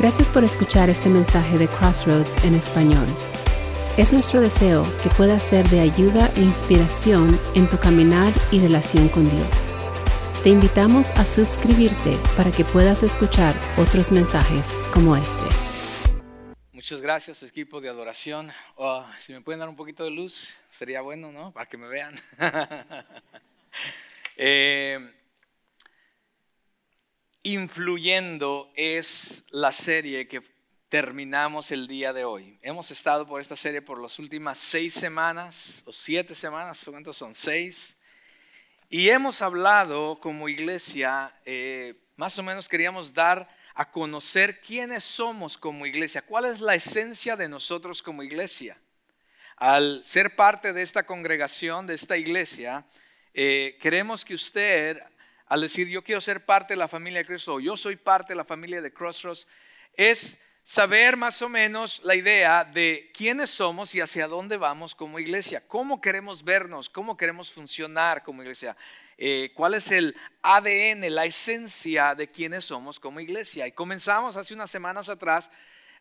Gracias por escuchar este mensaje de Crossroads en español. Es nuestro deseo que pueda ser de ayuda e inspiración en tu caminar y relación con Dios. Te invitamos a suscribirte para que puedas escuchar otros mensajes como este. Muchas gracias, equipo de adoración. Oh, si me pueden dar un poquito de luz, sería bueno, ¿no? Para que me vean. Eh, influyendo es la serie que terminamos el día de hoy. Hemos estado por esta serie por las últimas seis semanas o siete semanas, ¿cuántos son? Seis. Y hemos hablado como iglesia, eh, más o menos queríamos dar a conocer quiénes somos como iglesia, cuál es la esencia de nosotros como iglesia. Al ser parte de esta congregación, de esta iglesia, eh, queremos que usted, al decir yo quiero ser parte de la familia de Cristo, o yo soy parte de la familia de Crossroads, es saber más o menos la idea de quiénes somos y hacia dónde vamos como iglesia, cómo queremos vernos, cómo queremos funcionar como iglesia, eh, cuál es el ADN, la esencia de quiénes somos como iglesia. Y comenzamos hace unas semanas atrás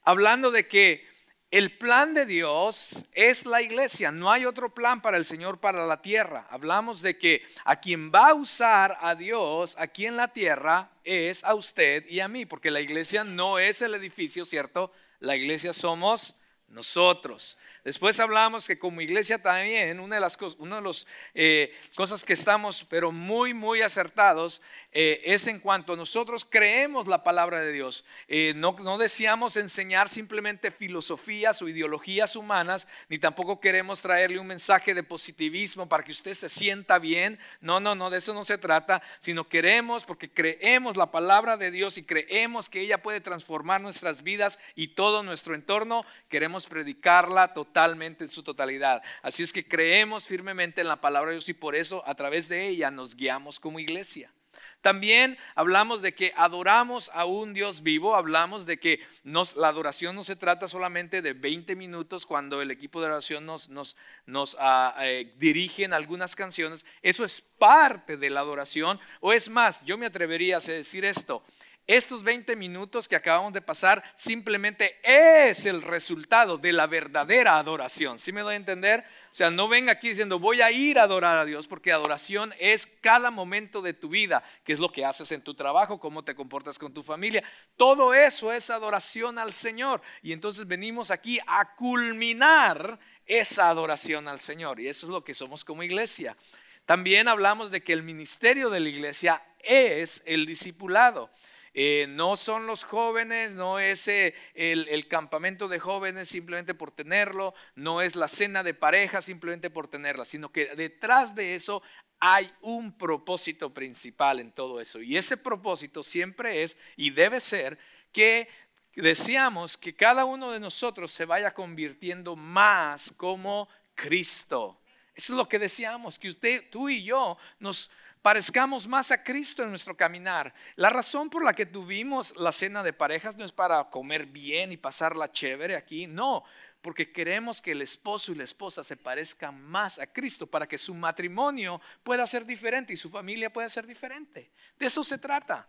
hablando de que el plan de Dios es la iglesia, no hay otro plan para el Señor para la tierra. Hablamos de que a quien va a usar a Dios aquí en la tierra es a usted y a mí, porque la iglesia no es el edificio, ¿cierto? La iglesia somos nosotros. Después hablamos que como iglesia también, una de las cosas, una de las eh, cosas que estamos, pero muy, muy acertados, eh, es en cuanto nosotros creemos la palabra de Dios. Eh, no, no deseamos enseñar simplemente filosofías o ideologías humanas, ni tampoco queremos traerle un mensaje de positivismo para que usted se sienta bien. No, no, no, de eso no se trata, sino queremos, porque creemos la palabra de Dios y creemos que ella puede transformar nuestras vidas y todo nuestro entorno, queremos predicarla totalmente totalmente en su totalidad. Así es que creemos firmemente en la palabra de Dios y por eso a través de ella nos guiamos como iglesia. También hablamos de que adoramos a un Dios vivo, hablamos de que la adoración no se trata solamente de 20 minutos cuando el equipo de oración nos, nos, nos ah, eh, dirige en algunas canciones, eso es parte de la adoración, o es más, yo me atrevería a decir esto, estos 20 minutos que acabamos de pasar simplemente es el resultado de la verdadera adoración. ¿Sí me doy a entender? O sea, no venga aquí diciendo voy a ir a adorar a Dios, porque adoración es cada momento de tu vida, que es lo que haces en tu trabajo, cómo te comportas con tu familia. Todo eso es adoración al Señor. Y entonces venimos aquí a culminar esa adoración al Señor. Y eso es lo que somos como iglesia. También hablamos de que el ministerio de la iglesia es el discipulado. Eh, no son los jóvenes, no es eh, el, campamento de jóvenes simplemente por tenerlo, no es la cena de pareja simplemente por tenerla, sino que detrás de eso hay un propósito principal en todo eso. Y ese propósito siempre es y debe ser que deseamos que cada uno de nosotros se vaya convirtiendo más como Cristo. Eso es lo que deseamos, que usted, tú y yo nos parezcamos más a Cristo en nuestro caminar. La razón por la que tuvimos la cena de parejas no es para comer bien y pasarla chévere aquí, no, porque queremos que el esposo y la esposa se parezcan más a Cristo para que su matrimonio pueda ser diferente y su familia pueda ser diferente. De eso se trata.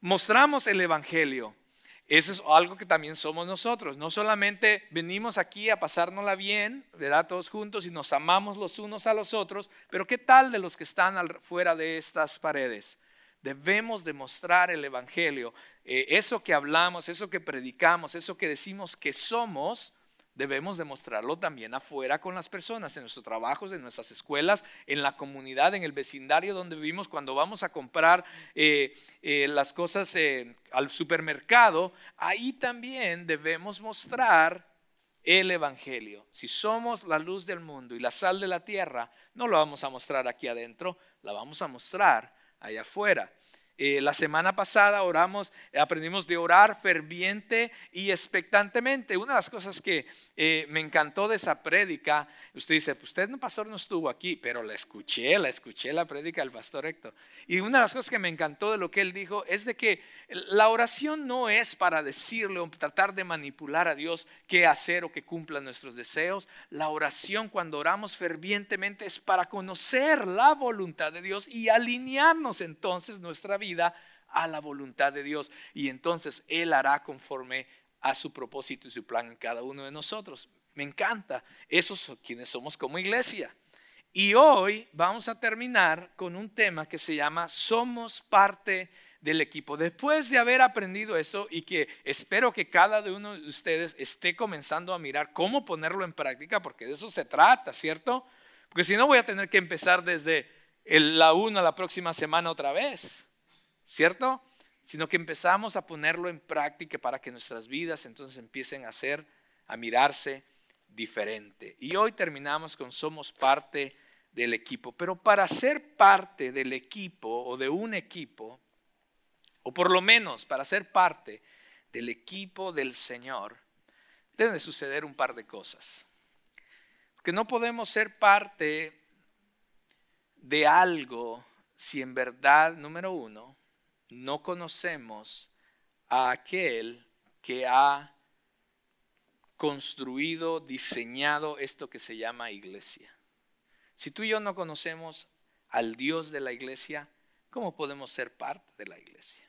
Mostramos el Evangelio, eso es algo que también somos nosotros. No solamente venimos aquí a pasárnosla bien, ¿verdad? Todos juntos y nos amamos los unos a los otros, pero ¿qué tal de los que están fuera de estas paredes? Debemos demostrar el Evangelio. Eh, eso que hablamos, eso que predicamos, eso que decimos que somos, debemos demostrarlo también afuera con las personas, en nuestros trabajos, en nuestras escuelas, en la comunidad, en el vecindario donde vivimos, cuando vamos a comprar eh, eh, las cosas eh, al supermercado, ahí también debemos mostrar el Evangelio. Si somos la luz del mundo y la sal de la tierra, no lo vamos a mostrar aquí adentro, la vamos a mostrar allá afuera. Eh, la semana pasada oramos, aprendimos de orar ferviente y expectantemente. Una de las cosas que eh, me encantó de esa prédica, usted dice, pues usted no pastor no estuvo aquí, pero la escuché, la escuché la prédica del pastor Héctor. Y una de las cosas que me encantó de lo que él dijo es de que la oración no es para decirle o tratar de manipular a Dios qué hacer o que cumpla nuestros deseos. La oración cuando oramos fervientemente es para conocer la voluntad de Dios y alinearnos entonces nuestra vida vida a la voluntad de Dios y entonces Él hará conforme a su propósito y su plan en cada uno de nosotros. Me encanta. Esos son quienes somos como iglesia. Y hoy vamos a terminar con un tema que se llama Somos parte del equipo. Después de haber aprendido eso y que espero que cada uno de ustedes esté comenzando a mirar cómo ponerlo en práctica, porque de eso se trata, ¿cierto? Porque si no voy a tener que empezar desde la 1 la próxima semana otra vez, ¿cierto? Sino que empezamos a ponerlo en práctica para que nuestras vidas entonces empiecen a ser, a mirarse diferente. Y hoy terminamos con somos parte del equipo. Pero para ser parte del equipo o de un equipo, o por lo menos para ser parte del equipo del Señor, deben de suceder un par de cosas. Porque no podemos ser parte de algo si en verdad, número uno, no conocemos a aquel que ha construido, diseñado esto que se llama iglesia. Si tú y yo no conocemos al Dios de la iglesia, ¿cómo podemos ser parte de la iglesia?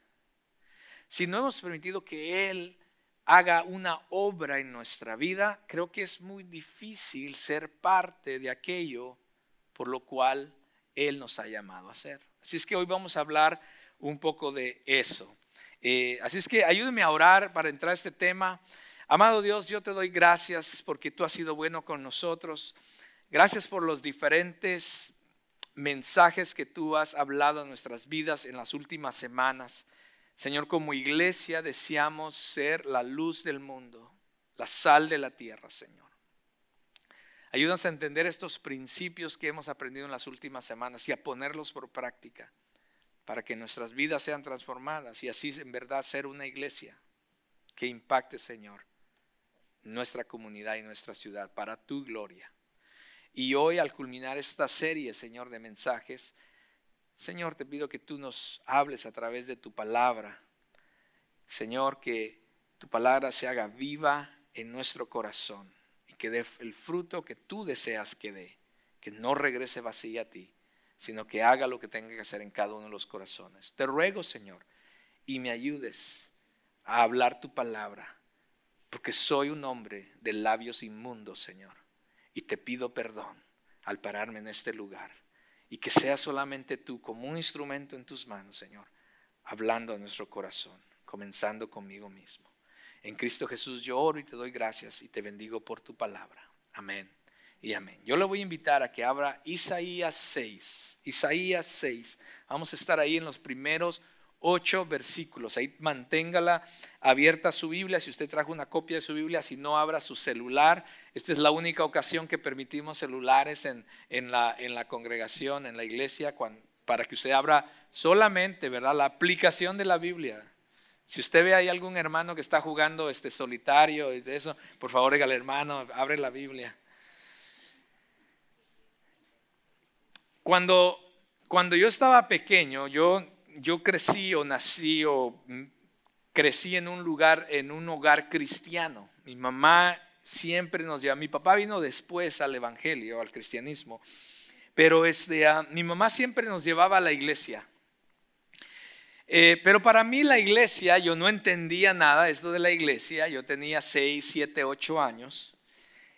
si no hemos permitido que Él haga una obra en nuestra vida, creo que es muy difícil ser parte de aquello por lo cual Él nos ha llamado a hacer. Así es que hoy vamos a hablar un poco de eso. Eh, así es que ayúdeme a orar para entrar a este tema. Amado Dios, yo te doy gracias porque tú has sido bueno con nosotros. Gracias por los diferentes mensajes que tú has hablado en nuestras vidas en las últimas semanas. Señor, como iglesia deseamos ser la luz del mundo, la sal de la tierra, Señor. Ayúdanos a entender estos principios que hemos aprendido en las últimas semanas y a ponerlos por práctica para que nuestras vidas sean transformadas y así en verdad ser una iglesia que impacte, Señor, nuestra comunidad y nuestra ciudad para tu gloria. Y hoy al culminar esta serie, Señor, de mensajes, Señor, te pido que tú nos hables a través de tu palabra. Señor, que tu palabra se haga viva en nuestro corazón y que dé el fruto que tú deseas que dé, que no regrese vacía a ti, sino que haga lo que tenga que hacer en cada uno de los corazones. Te ruego, Señor, y me ayudes a hablar tu palabra, porque soy un hombre de labios inmundos, Señor, y te pido perdón al pararme en este lugar y que sea solamente tú como un instrumento en tus manos, Señor, hablando a nuestro corazón, comenzando conmigo mismo. En Cristo Jesús yo oro y te doy gracias y te bendigo por tu palabra. Amén y amén. Yo le voy a invitar a que abra Isaías 6. Isaías 6. Vamos a estar ahí en los primeros ocho versículos. Ahí manténgala abierta su Biblia. Si usted trajo una copia de su Biblia, si no, abra su celular. Esta es la única ocasión que permitimos celulares en, la, en la, congregación, en la iglesia, para que usted abra solamente, ¿verdad? La aplicación de la Biblia. Si usted ve ahí algún hermano que está jugando este solitario y de eso, por favor, dígale, hermano, abre la Biblia. Cuando, cuando yo estaba pequeño, yo yo crecí o nací o crecí en un lugar, en un hogar cristiano. Mi mamá siempre nos lleva, mi papá vino después al evangelio, al cristianismo, pero este, ah, mi mamá siempre nos llevaba a la iglesia. Eh, pero para mí la iglesia, yo no entendía nada esto de la iglesia, yo tenía 6, 7, 8 años.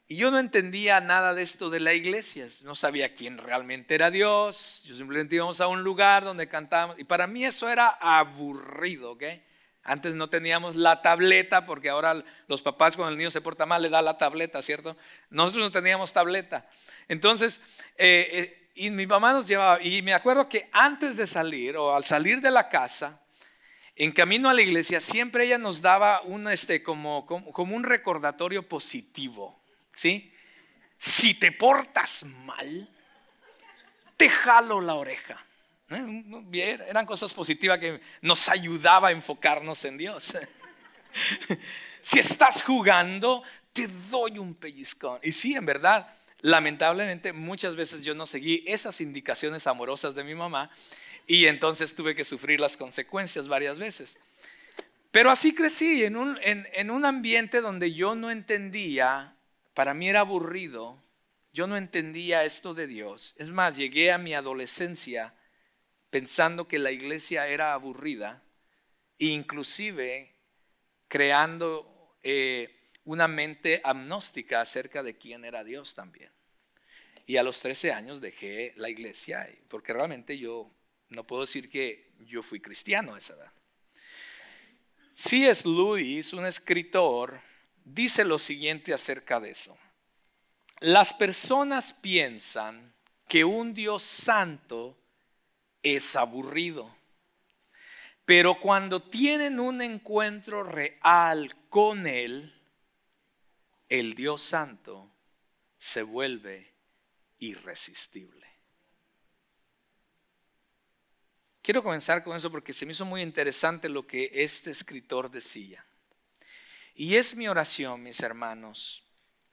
Y yo no entendía nada de esto de la iglesia, no sabía quién realmente era Dios, yo simplemente íbamos a un lugar donde cantábamos, y para mí eso era aburrido, ¿ok? Antes no teníamos la tableta, porque ahora los papás cuando el niño se porta mal le da la tableta, ¿cierto? Nosotros no teníamos tableta. Entonces, eh, eh, y mi mamá nos llevaba, y me acuerdo que antes de salir o al salir de la casa, en camino a la iglesia, siempre ella nos daba un, este, como, como un recordatorio positivo. ¿Sí? Si te portas mal, te jalo la oreja. ¿Eh? Eran cosas positivas que nos ayudaba a enfocarnos en Dios. si estás jugando, te doy un pellizcón. Y sí, en verdad, lamentablemente muchas veces yo no seguí esas indicaciones amorosas de mi mamá y entonces tuve que sufrir las consecuencias varias veces. Pero así crecí en un, en un ambiente donde yo no entendía para mí era aburrido. Yo no entendía esto de Dios. Es más, llegué a mi adolescencia pensando que la iglesia era aburrida inclusive creando eh, una mente agnóstica acerca de quién era Dios también. Y a los 13 años dejé la iglesia, porque realmente yo no puedo decir que yo fui cristiano a esa edad. C.S. Lewis, un escritor, dice lo siguiente acerca de eso. Las personas piensan que un Dios santo es aburrido, pero cuando tienen un encuentro real con Él, el Dios santo se vuelve irresistible. Quiero comenzar con eso porque se me hizo muy interesante lo que este escritor decía. Y es mi oración, mis hermanos,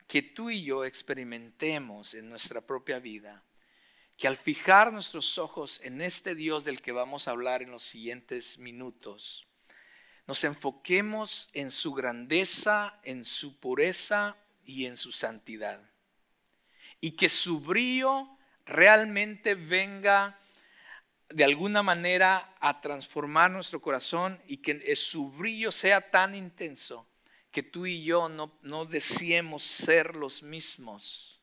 que tú y yo experimentemos en nuestra propia vida, que al fijar nuestros ojos en este Dios del que vamos a hablar en los siguientes minutos, nos enfoquemos en su grandeza, en su pureza y en su santidad. Y que su brillo realmente venga de alguna manera a transformar nuestro corazón y que su brillo sea tan intenso que tú y yo no, no deseemos ser los mismos.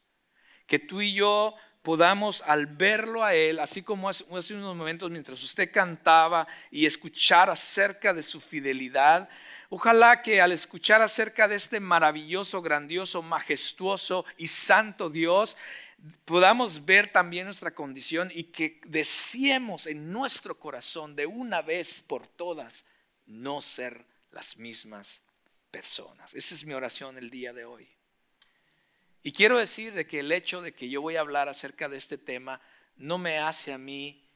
Que tú y yo podamos al verlo a Él, así como hace, unos momentos mientras usted cantaba y escuchar acerca de su fidelidad, Ojalá que al escuchar acerca de este maravilloso, grandioso, majestuoso y santo Dios, podamos ver también nuestra condición y que deseemos en nuestro corazón de una vez por todas no ser las mismas personas. Esa es mi oración el día de hoy. Y quiero decir de que el hecho de que yo voy a hablar acerca de este tema no me hace a mí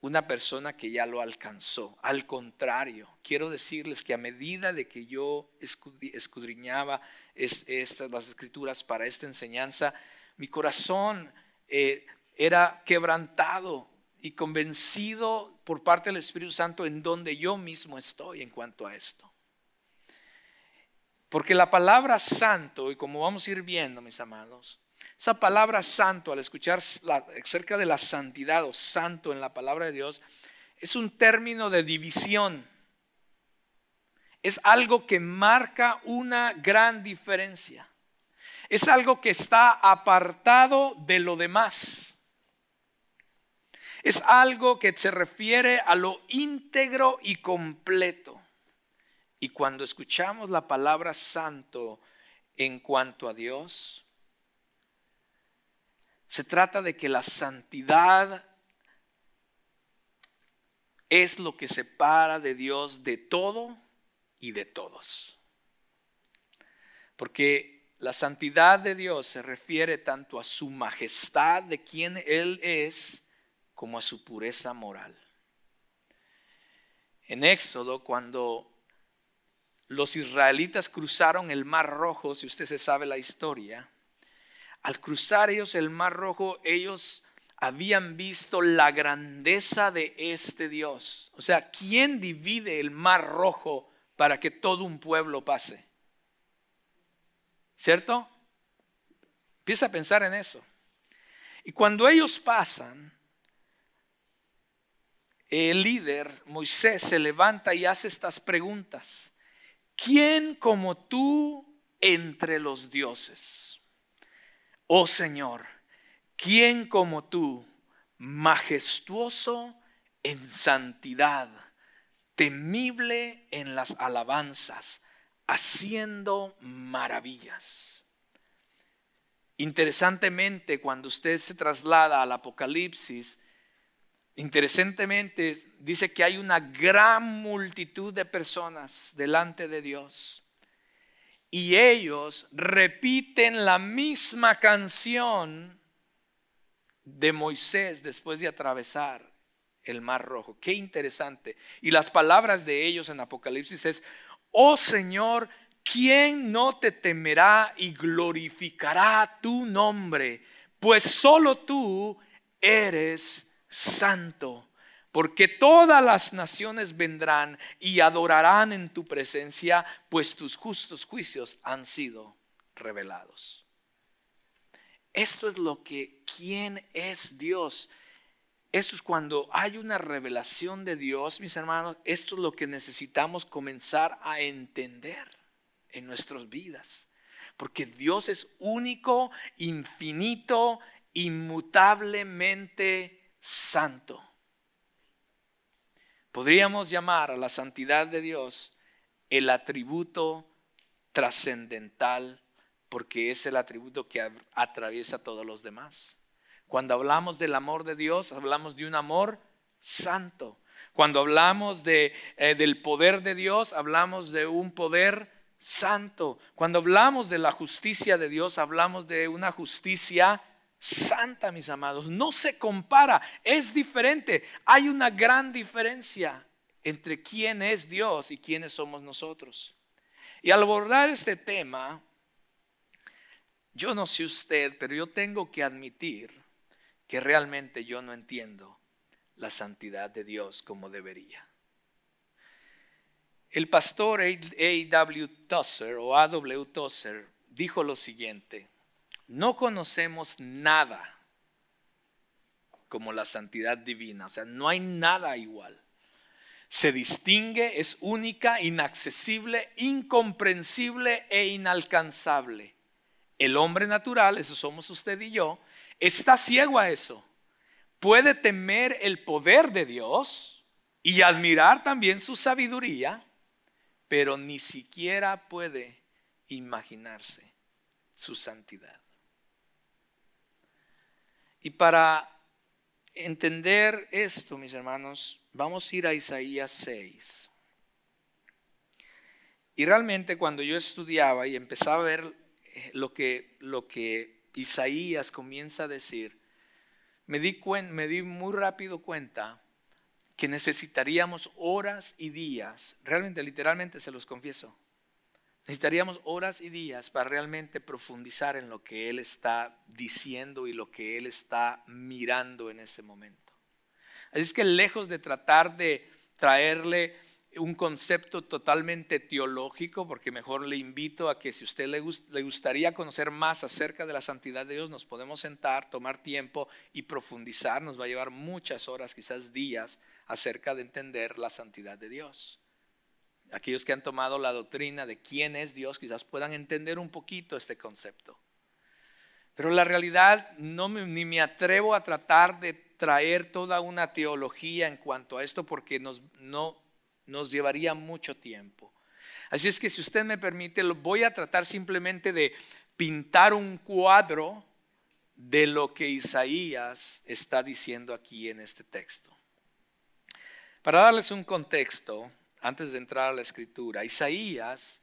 una persona que ya lo alcanzó. Al contrario, quiero decirles que a medida de que yo escudriñaba estas, las escrituras para esta enseñanza, mi corazón eh, era quebrantado y convencido por parte del Espíritu Santo en donde yo mismo estoy en cuanto a esto. Porque la palabra santo, y como vamos a ir viendo, mis amados, esa palabra santo, al escuchar acerca de la santidad o santo en la palabra de Dios, es un término de división. Es algo que marca una gran diferencia. Es algo que está apartado de lo demás. Es algo que se refiere a lo íntegro y completo. Y cuando escuchamos la palabra santo en cuanto a Dios, se trata de que la santidad es lo que separa de Dios de todo y de todos. Porque la santidad de Dios se refiere tanto a su majestad de quien Él es como a su pureza moral. En Éxodo, cuando los israelitas cruzaron el Mar Rojo, si usted se sabe la historia, al cruzar ellos el Mar Rojo, ellos habían visto la grandeza de este Dios. O sea, ¿quién divide el Mar Rojo para que todo un pueblo pase? ¿Cierto? Empieza a pensar en eso. Y cuando ellos pasan, el líder, Moisés, se levanta y hace estas preguntas. ¿Quién como tú entre los dioses? Oh Señor, ¿quién como tú, majestuoso en santidad, temible en las alabanzas? haciendo maravillas. Interesantemente, cuando usted se traslada al Apocalipsis, interesantemente dice que hay una gran multitud de personas delante de Dios. Y ellos repiten la misma canción de Moisés después de atravesar el mar rojo. Qué interesante. Y las palabras de ellos en Apocalipsis es, oh Señor, ¿quién no te temerá y glorificará tu nombre? Pues solo tú eres santo, porque todas las naciones vendrán y adorarán en tu presencia, pues tus justos juicios han sido revelados. Esto es lo que, ¿quién es Dios? esto es cuando hay una revelación de Dios, mis hermanos, esto es lo que necesitamos comenzar a entender en nuestras vidas. Porque Dios es único, infinito, inmutablemente santo. Podríamos llamar a la santidad de Dios el atributo trascendental porque es el atributo que atraviesa a todos los demás. Cuando hablamos del amor de Dios, hablamos de un amor santo. Cuando hablamos de, eh, del poder de Dios, hablamos de un poder santo. Cuando hablamos de la justicia de Dios, hablamos de una justicia santa, mis amados. No se compara, es diferente. Hay una gran diferencia entre quién es Dios y quiénes somos nosotros. Y al abordar este tema, yo no sé usted, pero yo tengo que admitir que realmente yo no entiendo la santidad de Dios como debería. El pastor A.W. Tosser o A.W. Tosser dijo lo siguiente, no conocemos nada como la santidad divina, o sea, no hay nada igual. Se distingue, es única, inaccesible, incomprensible e inalcanzable. El hombre natural, eso somos usted y yo, está ciego a eso. Puede temer el poder de Dios y admirar también su sabiduría, pero ni siquiera puede imaginarse su santidad. Y para entender esto, mis hermanos, vamos a ir a Isaías 6. Y realmente cuando yo estudiaba y empezaba a ver lo que, lo que Isaías comienza a decir, me di, me di muy rápido cuenta que necesitaríamos horas y días, realmente, literalmente se los confieso, necesitaríamos horas y días para realmente profundizar en lo que Él está diciendo y lo que Él está mirando en ese momento. Así es que lejos de tratar de traerle un concepto totalmente teológico, porque mejor le invito a que si usted le, le, gustaría conocer más acerca de la santidad de Dios, nos podemos sentar, tomar tiempo y profundizar. Nos va a llevar muchas horas, quizás días, acerca de entender la santidad de Dios. Aquellos que han tomado la doctrina de quién es Dios, quizás puedan entender un poquito este concepto. Pero la realidad no ni me atrevo a tratar de traer toda una teología en cuanto a esto porque nos, no, nos llevaría mucho tiempo. Así es que si usted me permite, voy a tratar simplemente de pintar un cuadro de lo que Isaías está diciendo aquí en este texto. Para darles un contexto, antes de entrar a la escritura, Isaías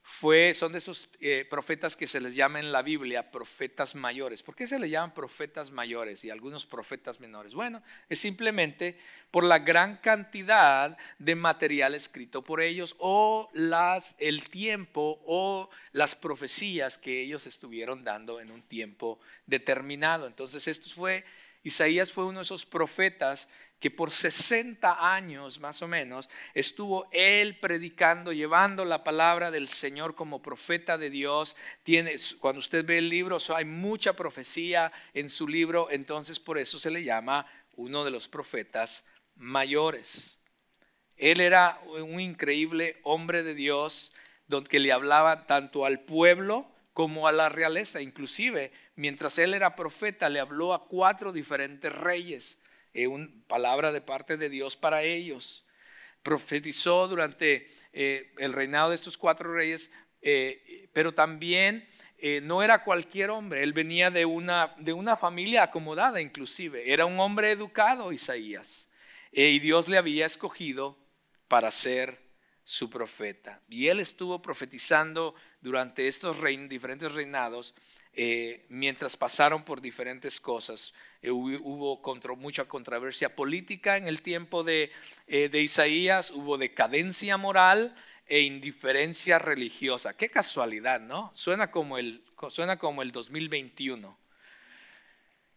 fue, son de esos eh, profetas que se les llama en la Biblia profetas mayores. ¿Por qué se les llaman profetas mayores y algunos profetas menores? Bueno, es simplemente por la gran cantidad de material escrito por ellos o el tiempo o las profecías que ellos estuvieron dando en un tiempo determinado. Entonces, esto fue, Isaías fue uno de esos profetas que por 60 años más o menos estuvo él predicando, llevando la palabra del Señor como profeta de Dios. Tiene, cuando usted ve el libro, hay mucha profecía en su libro, entonces por eso se le llama uno de los profetas mayores. Él era un increíble hombre de Dios, que le hablaba tanto al pueblo como a la realeza. Inclusive, mientras él era profeta, le habló a cuatro diferentes reyes eh, una palabra de parte de Dios para ellos. Profetizó durante eh, el reinado de estos cuatro reyes, eh, pero también no era cualquier hombre, él venía de una, de una familia acomodada inclusive, era un hombre educado Isaías, y Dios le había escogido para ser su profeta. Y él estuvo profetizando durante estos diferentes reinados mientras pasaron por diferentes cosas. Eh, hubo mucha controversia política en el tiempo de, eh, de Isaías, hubo decadencia moral e indiferencia religiosa. Qué casualidad, ¿no? Suena como el, el 2021.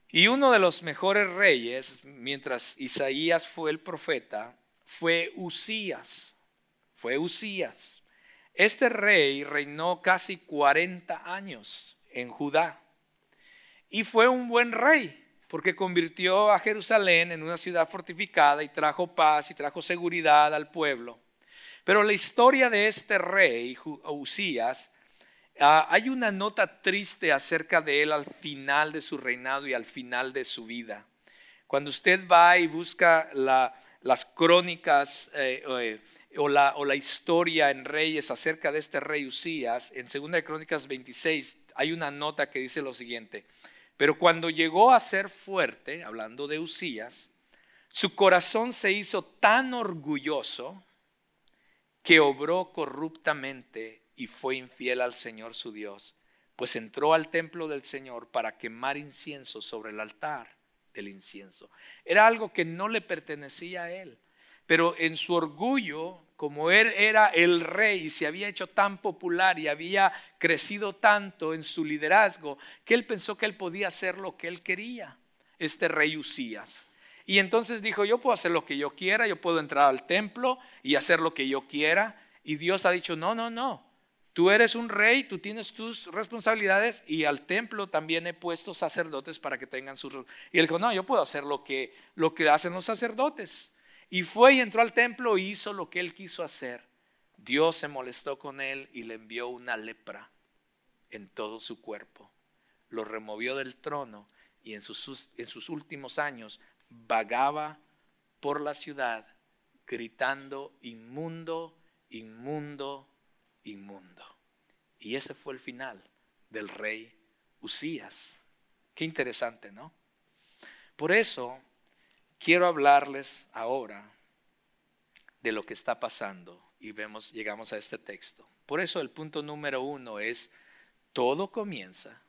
Y uno de los mejores reyes, mientras Isaías fue el profeta, fue Usías. Fue Usías. Este rey reinó casi 40 años en Judá. Y fue un buen rey porque convirtió a Jerusalén en una ciudad fortificada y trajo paz y trajo seguridad al pueblo. Pero la historia de este rey, Usías, ah, hay una nota triste acerca de él al final de su reinado y al final de su vida. Cuando usted va y busca las crónicas eh, eh, o, la, o, la, historia en Reyes acerca de este rey Usías, en 2 Crónicas 26 hay una nota que dice lo siguiente. Pero cuando llegó a ser fuerte, hablando de Usías, su corazón se hizo tan orgulloso que obró corruptamente y fue infiel al Señor su Dios, pues entró al templo del Señor para quemar incienso sobre el altar del incienso. Era algo que no le pertenecía a él, pero en su orgullo, como él era el rey y se había hecho tan popular y había crecido tanto en su liderazgo, que él pensó que él podía hacer lo que él quería, este rey Usías. Y entonces dijo, yo puedo hacer lo que yo quiera, yo puedo entrar al templo y hacer lo que yo quiera. Y Dios ha dicho, no, no, no. Tú eres un rey, tú tienes tus responsabilidades y al templo también he puesto sacerdotes para que tengan sus... Y él dijo, no, yo puedo hacer lo que, lo que hacen los sacerdotes. Y fue y entró al templo y hizo lo que él quiso hacer. Dios se molestó con él y le envió una lepra en todo su cuerpo. Lo removió del trono y en sus, en sus últimos años vagaba por la ciudad gritando inmundo, inmundo, inmundo. Y ese fue el final del rey Usías. Qué interesante, ¿no? Por eso quiero hablarles ahora de lo que está pasando y vemos, llegamos a este texto. Por eso el punto número uno es, todo comienza,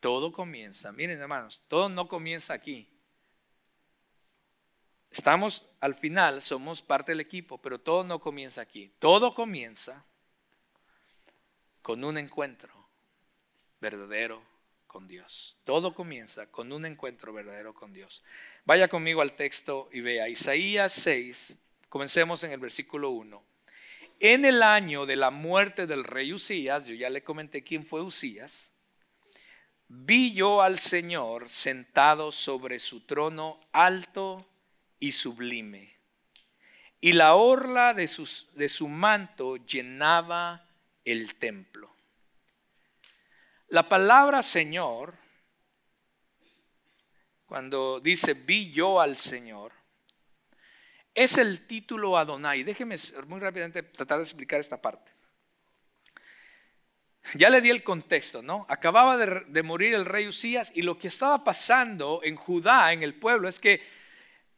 todo comienza, miren hermanos, todo no comienza aquí, Estamos al final, somos parte del equipo, pero todo no comienza aquí. Todo comienza con un encuentro verdadero Todo comienza con un encuentro verdadero con Dios. Vaya conmigo al texto y vea Isaías 6, comencemos en el versículo 1. En el año de la muerte del rey Usías, yo ya le comenté quién fue Usías, vi yo al Señor sentado sobre su trono alto y sublime. Y la orla de su manto llenaba el templo. La palabra Señor, cuando dice vi yo al Señor, es el título Adonai. Déjeme muy rápidamente tratar de explicar esta parte. Ya le di el contexto, ¿no? Acababa de, morir el rey Usías y lo que estaba pasando en Judá, en el pueblo, es que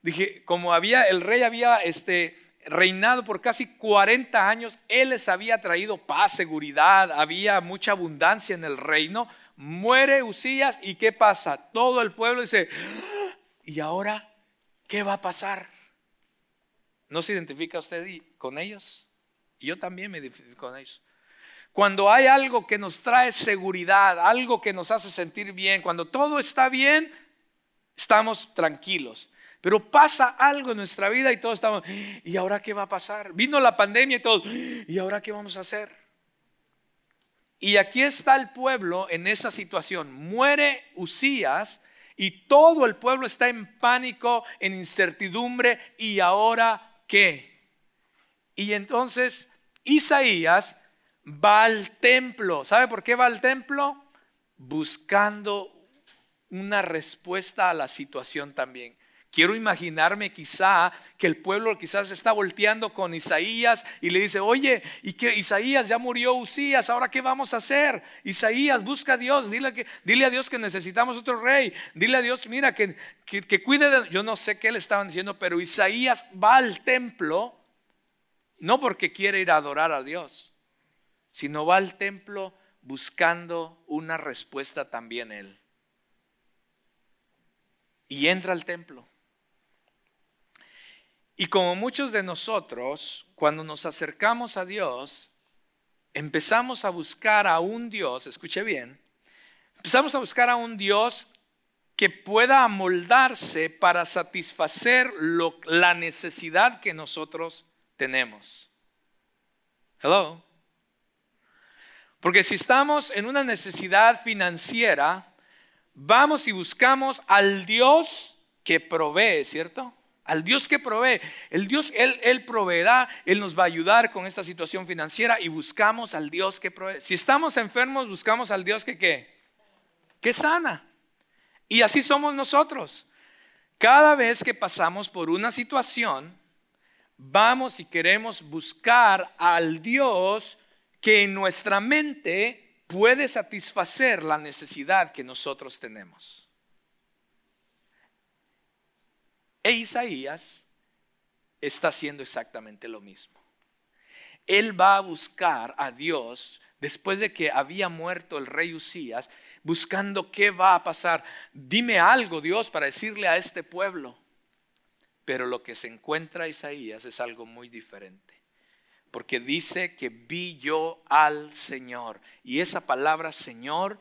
Dije, como había, el rey había este, reinado por casi 40 años, él les había traído paz, seguridad, había mucha abundancia en el reino. Muere Usías y ¿qué pasa? Todo el pueblo dice, ¿y ahora qué va a pasar? ¿No se identifica usted con ellos? yo también me identifico con ellos. Cuando hay algo que nos trae seguridad, algo que nos hace sentir bien, cuando todo está bien, estamos tranquilos. Pero pasa algo en nuestra vida y todos estamos, ¿y ahora qué va a pasar? Vino la pandemia y todos, ¿y ahora qué vamos a hacer? Y aquí está el pueblo en esa situación. Muere Usías y todo el pueblo está en pánico, en incertidumbre. ¿Y ahora qué? Y entonces Isaías va al templo. ¿Sabe por qué va al templo? Buscando una respuesta a la situación también. Quiero imaginarme quizá que el pueblo quizás está volteando con Isaías y le dice, oye, y que Isaías ya murió Usías, ahora qué vamos a hacer? Isaías, busca a Dios, dile, que, dile a Dios que necesitamos otro rey, dile a Dios, mira, que, que, cuide de... Yo no sé qué le estaban diciendo, pero Isaías va al templo, no porque quiere ir a adorar a Dios, sino va al templo buscando una respuesta también él. Y entra al templo. Y como muchos de nosotros, cuando nos acercamos a Dios, empezamos a buscar a un Dios, escuche bien, empezamos a buscar a un Dios que pueda amoldarse para satisfacer la necesidad que nosotros tenemos. Hello. Porque si estamos en una necesidad financiera, vamos y buscamos al Dios que provee, ¿cierto? Al Dios que provee. El Dios, Él, Él proveerá, Él nos va a ayudar con esta situación financiera y buscamos al Dios que provee. Si estamos enfermos, buscamos al Dios que qué? Que sana. Y así somos nosotros. Cada vez que pasamos por una situación, vamos y queremos buscar al Dios que en nuestra mente puede satisfacer la necesidad que nosotros tenemos. E Isaías está haciendo exactamente lo mismo. Él va a buscar a Dios después de que había muerto el rey Usías, buscando qué va a pasar. Dime algo, Dios, para decirle a este pueblo. Pero lo que se encuentra Isaías es algo muy diferente. Porque dice que vi yo al Señor. Y esa palabra Señor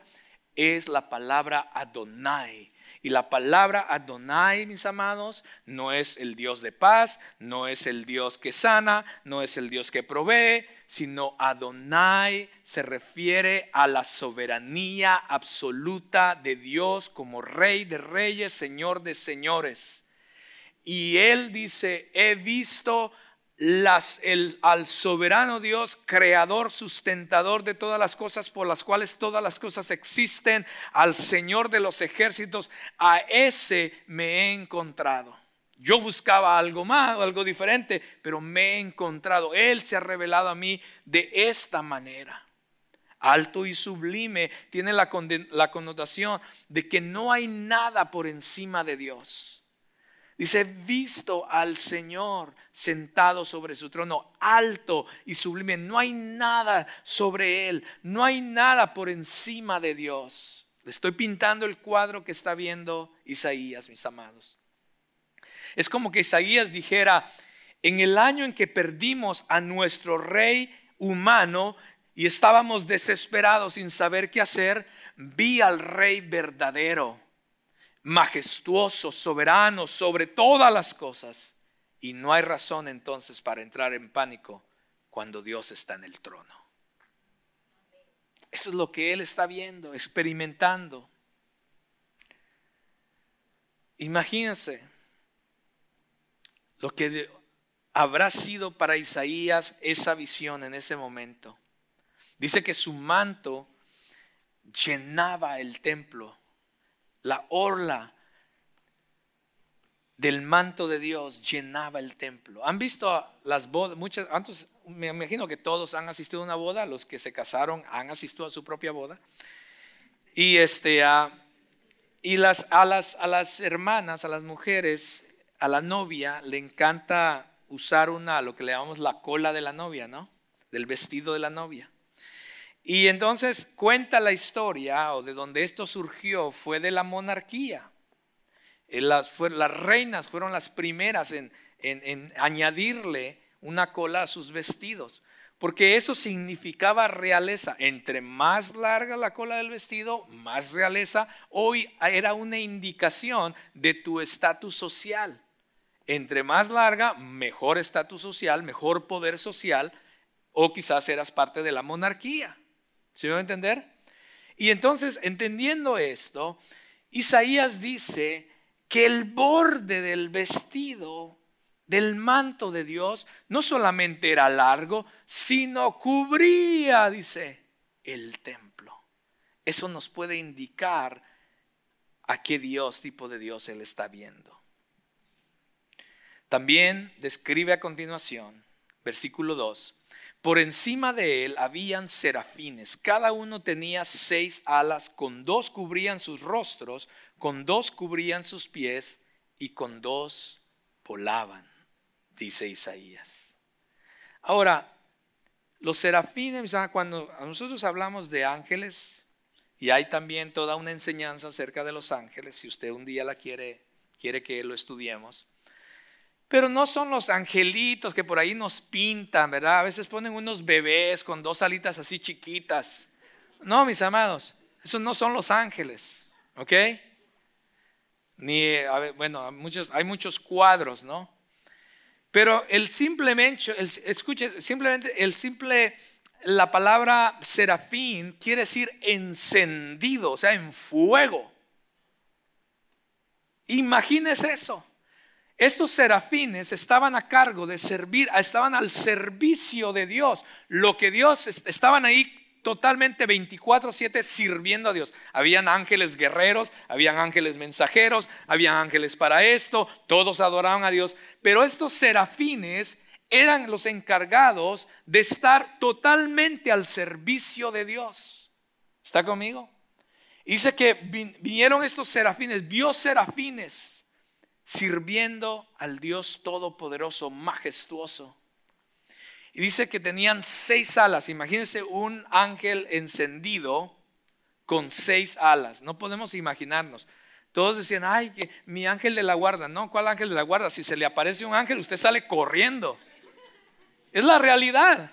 es la palabra Adonai. Y la palabra Adonai, mis amados, no es el Dios de paz, no es el Dios que sana, no es el Dios que provee, sino Adonai se refiere a la soberanía absoluta de Dios como Rey de reyes, Señor de señores. Y él dice, he visto el, al soberano Dios, creador, sustentador de todas las cosas por las cuales todas las cosas existen, al Señor de los ejércitos, a ese me he encontrado. Yo buscaba algo más, algo diferente, pero me he encontrado. Él se ha revelado a mí de esta manera. Alto y sublime tiene la, la connotación de que no hay nada por encima de Dios. Dice, visto al Señor sentado sobre su trono, alto y sublime. No hay nada sobre él, no hay nada por encima de Dios. Le estoy pintando el cuadro que está viendo Isaías, mis amados. Es como que Isaías dijera, en el año en que perdimos a nuestro rey humano y estábamos desesperados sin saber qué hacer, vi al rey verdadero majestuoso, soberano sobre todas las cosas. Y no hay razón entonces para entrar en pánico cuando Dios está en el trono. Eso es lo que Él está viendo, experimentando. Imagínense lo que habrá sido para Isaías esa visión en ese momento. Dice que su manto llenaba el templo la orla del manto de Dios llenaba el templo. ¿Han visto las bodas? Muchas, antes, me imagino que todos han asistido a una boda, los que se casaron han asistido a su propia boda. Y, este, y las, a, las, a las hermanas, a las mujeres, a la novia le encanta usar una, lo que le llamamos la cola de la novia, ¿no? Del vestido de la novia. Y entonces cuenta la historia, o de donde esto surgió, fue de la monarquía. Eh, las, las reinas fueron las primeras en, en añadirle una cola a sus vestidos, porque eso significaba realeza. Entre más larga la cola del vestido, más realeza. Hoy era una indicación de tu estatus social. Entre más larga, mejor estatus social, mejor poder social, o quizás eras parte de la monarquía. ¿Se va a entender? Y entonces, entendiendo esto, Isaías dice que el borde del vestido, del manto de Dios, no solamente era largo, sino cubría, dice, el templo. Eso nos puede indicar a qué Dios, tipo de Dios, Él está viendo. También describe a continuación, versículo 2, por encima de él habían serafines. Cada uno tenía seis alas, con dos cubrían sus rostros, con dos cubrían sus pies y con dos volaban, dice Isaías. Ahora, los serafines, cuando nosotros hablamos de ángeles, y hay también toda una enseñanza acerca de los ángeles, si usted un día la quiere, quiere que lo estudiemos. Pero no son los angelitos que por ahí nos pintan, ¿verdad? A veces ponen unos bebés con dos alitas así chiquitas. No, mis amados, esos no son los ángeles, ¿ok? Ni, bueno, muchos, hay muchos cuadros, ¿no? Pero el simplemente, el, escuche, simplemente el simple, la palabra serafín quiere decir encendido, o sea, en fuego. Imagínese eso. Estos serafines estaban a cargo de servir, estaban al servicio de Dios. Lo que Dios, estaban ahí totalmente 24/7 sirviendo a Dios. Habían ángeles guerreros, habían ángeles mensajeros, habían ángeles para esto, todos adoraban a Dios. Pero estos serafines eran los encargados de estar totalmente al servicio de Dios. ¿Está conmigo? Dice que vinieron estos serafines, vio serafines sirviendo al Dios Todopoderoso, majestuoso. Y dice que tenían seis alas. Imagínense un ángel encendido con seis alas. No podemos imaginarnos. Todos decían, ay, que mi ángel de la guarda. No, ¿cuál ángel de la guarda? Si se le aparece un ángel, usted sale corriendo. Es la realidad.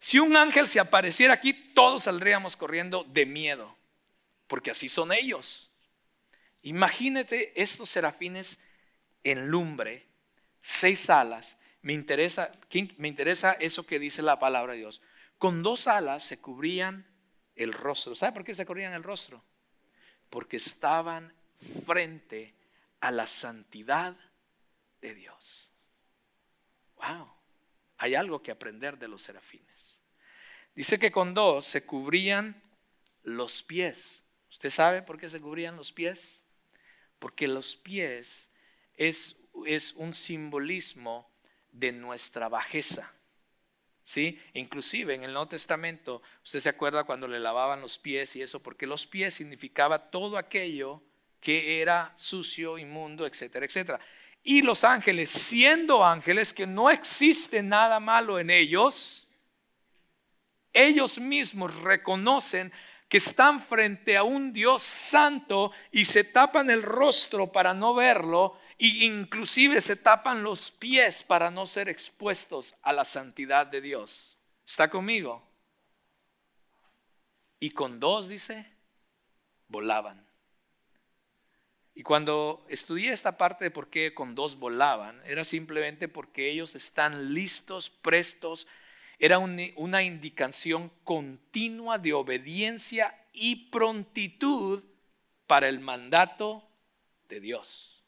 Si un ángel se apareciera aquí, todos saldríamos corriendo de miedo, porque así son ellos. Imagínate estos serafines en lumbre, seis alas. Me interesa, me interesa eso que dice la palabra de Dios. Con dos alas se cubrían el rostro. ¿Sabe por qué se cubrían el rostro? Porque estaban frente a la santidad de Dios. Wow hay algo que aprender de los serafines. Dice que con dos se cubrían los pies. ¿Usted sabe por qué se cubrían los pies? Porque los pies es, es un simbolismo de nuestra bajeza. ¿Sí? Inclusive en el Nuevo Testamento, usted se acuerda cuando le lavaban los pies y eso, porque los pies significaba todo aquello que era sucio, inmundo, etcétera, etcétera. Y los ángeles, siendo ángeles, que no existe nada malo en ellos, ellos mismos reconocen que están frente a un Dios santo y se tapan el rostro para no verlo e inclusive se tapan los pies para no ser expuestos a la santidad de Dios. ¿Está conmigo? Y con dos, dice, volaban. Y cuando estudié esta parte de por qué con dos volaban, era simplemente porque ellos están listos, prestos. Era una indicación continua de obediencia y prontitud para el mandato de Dios.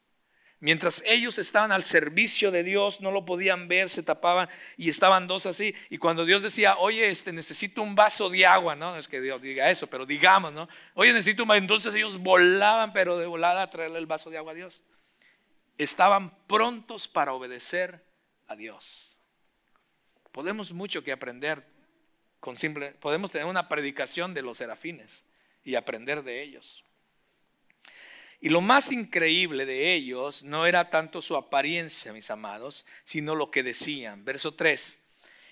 Mientras ellos estaban al servicio de Dios, no lo podían ver, se tapaban y estaban dos así. Y cuando Dios decía, oye, este, necesito un vaso de agua, no, es que Dios diga eso, pero digamos, ¿no? Oye, necesito un vaso. Entonces ellos volaban, pero de volada a traerle el vaso de agua a Dios. Estaban prontos para obedecer a Dios. Podemos mucho que aprender con simple, podemos tener una predicación de los serafines y aprender de ellos. Y lo más increíble de ellos no era tanto su apariencia, mis amados, sino lo que decían. Verso 3.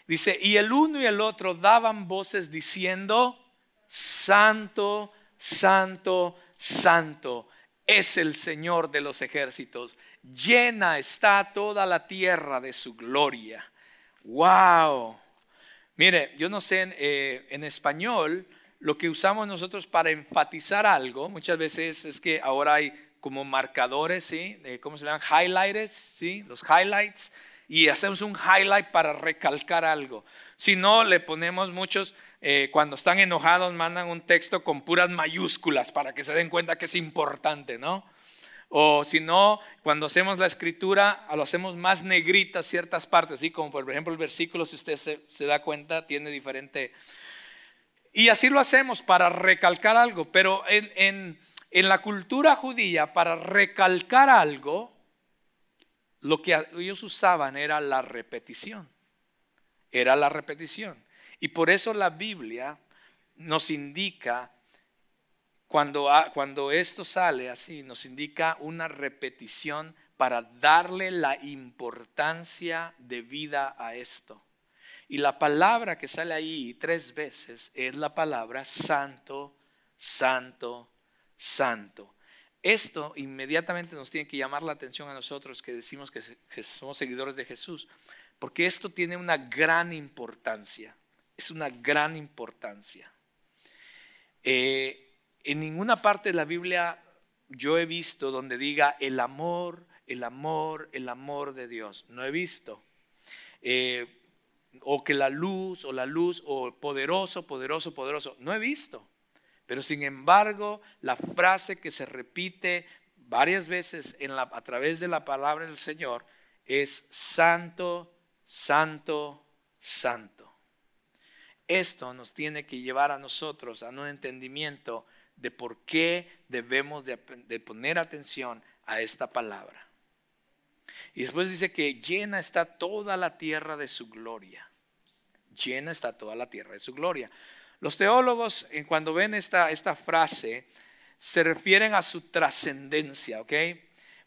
Dice, y el uno y el otro daban voces diciendo, Santo, Santo, Santo es el Señor de los ejércitos. Llena está toda la tierra de su gloria. ¡Wow! Mire, yo no sé, en, eh, en español lo que usamos nosotros para enfatizar algo, muchas veces es que ahora hay como marcadores, ¿sí? ¿Cómo se llaman? Highlighters, ¿sí? Los highlights. Y hacemos un highlight para recalcar algo. Si no, le ponemos muchos, eh, cuando están enojados, mandan un texto con puras mayúsculas para que se den cuenta que es importante, ¿no? O si no, cuando hacemos la escritura, lo hacemos más negrita ciertas partes, ¿sí? Como por ejemplo el versículo, si usted se, se da cuenta, tiene diferente y así lo hacemos para recalcar algo, pero en, la cultura judía, para recalcar algo, lo que ellos usaban era la repetición. Era la repetición. Y por eso la Biblia nos indica, cuando, cuando esto sale así, nos indica una repetición para darle la importancia de vida a esto. Y la palabra que sale ahí tres veces es la palabra santo, santo, santo. Esto inmediatamente nos tiene que llamar la atención a nosotros que decimos que, somos seguidores de Jesús, porque esto tiene una gran importancia, es una gran importancia. Eh, en ninguna parte de la Biblia yo he visto donde diga el amor, el amor, el amor de Dios. No he visto. Eh, o que la luz o la luz o poderoso, poderoso, poderoso. No he visto. Pero sin embargo, la frase que se repite varias veces a través de la palabra del Señor es santo, santo, santo. Esto nos tiene que llevar a nosotros a un entendimiento de por qué debemos de, de poner atención a esta palabra. Y después dice que llena está toda la tierra de su gloria. Llena está toda la tierra de su gloria. Los teólogos, cuando ven esta, esta frase, se refieren a su trascendencia, ¿ok?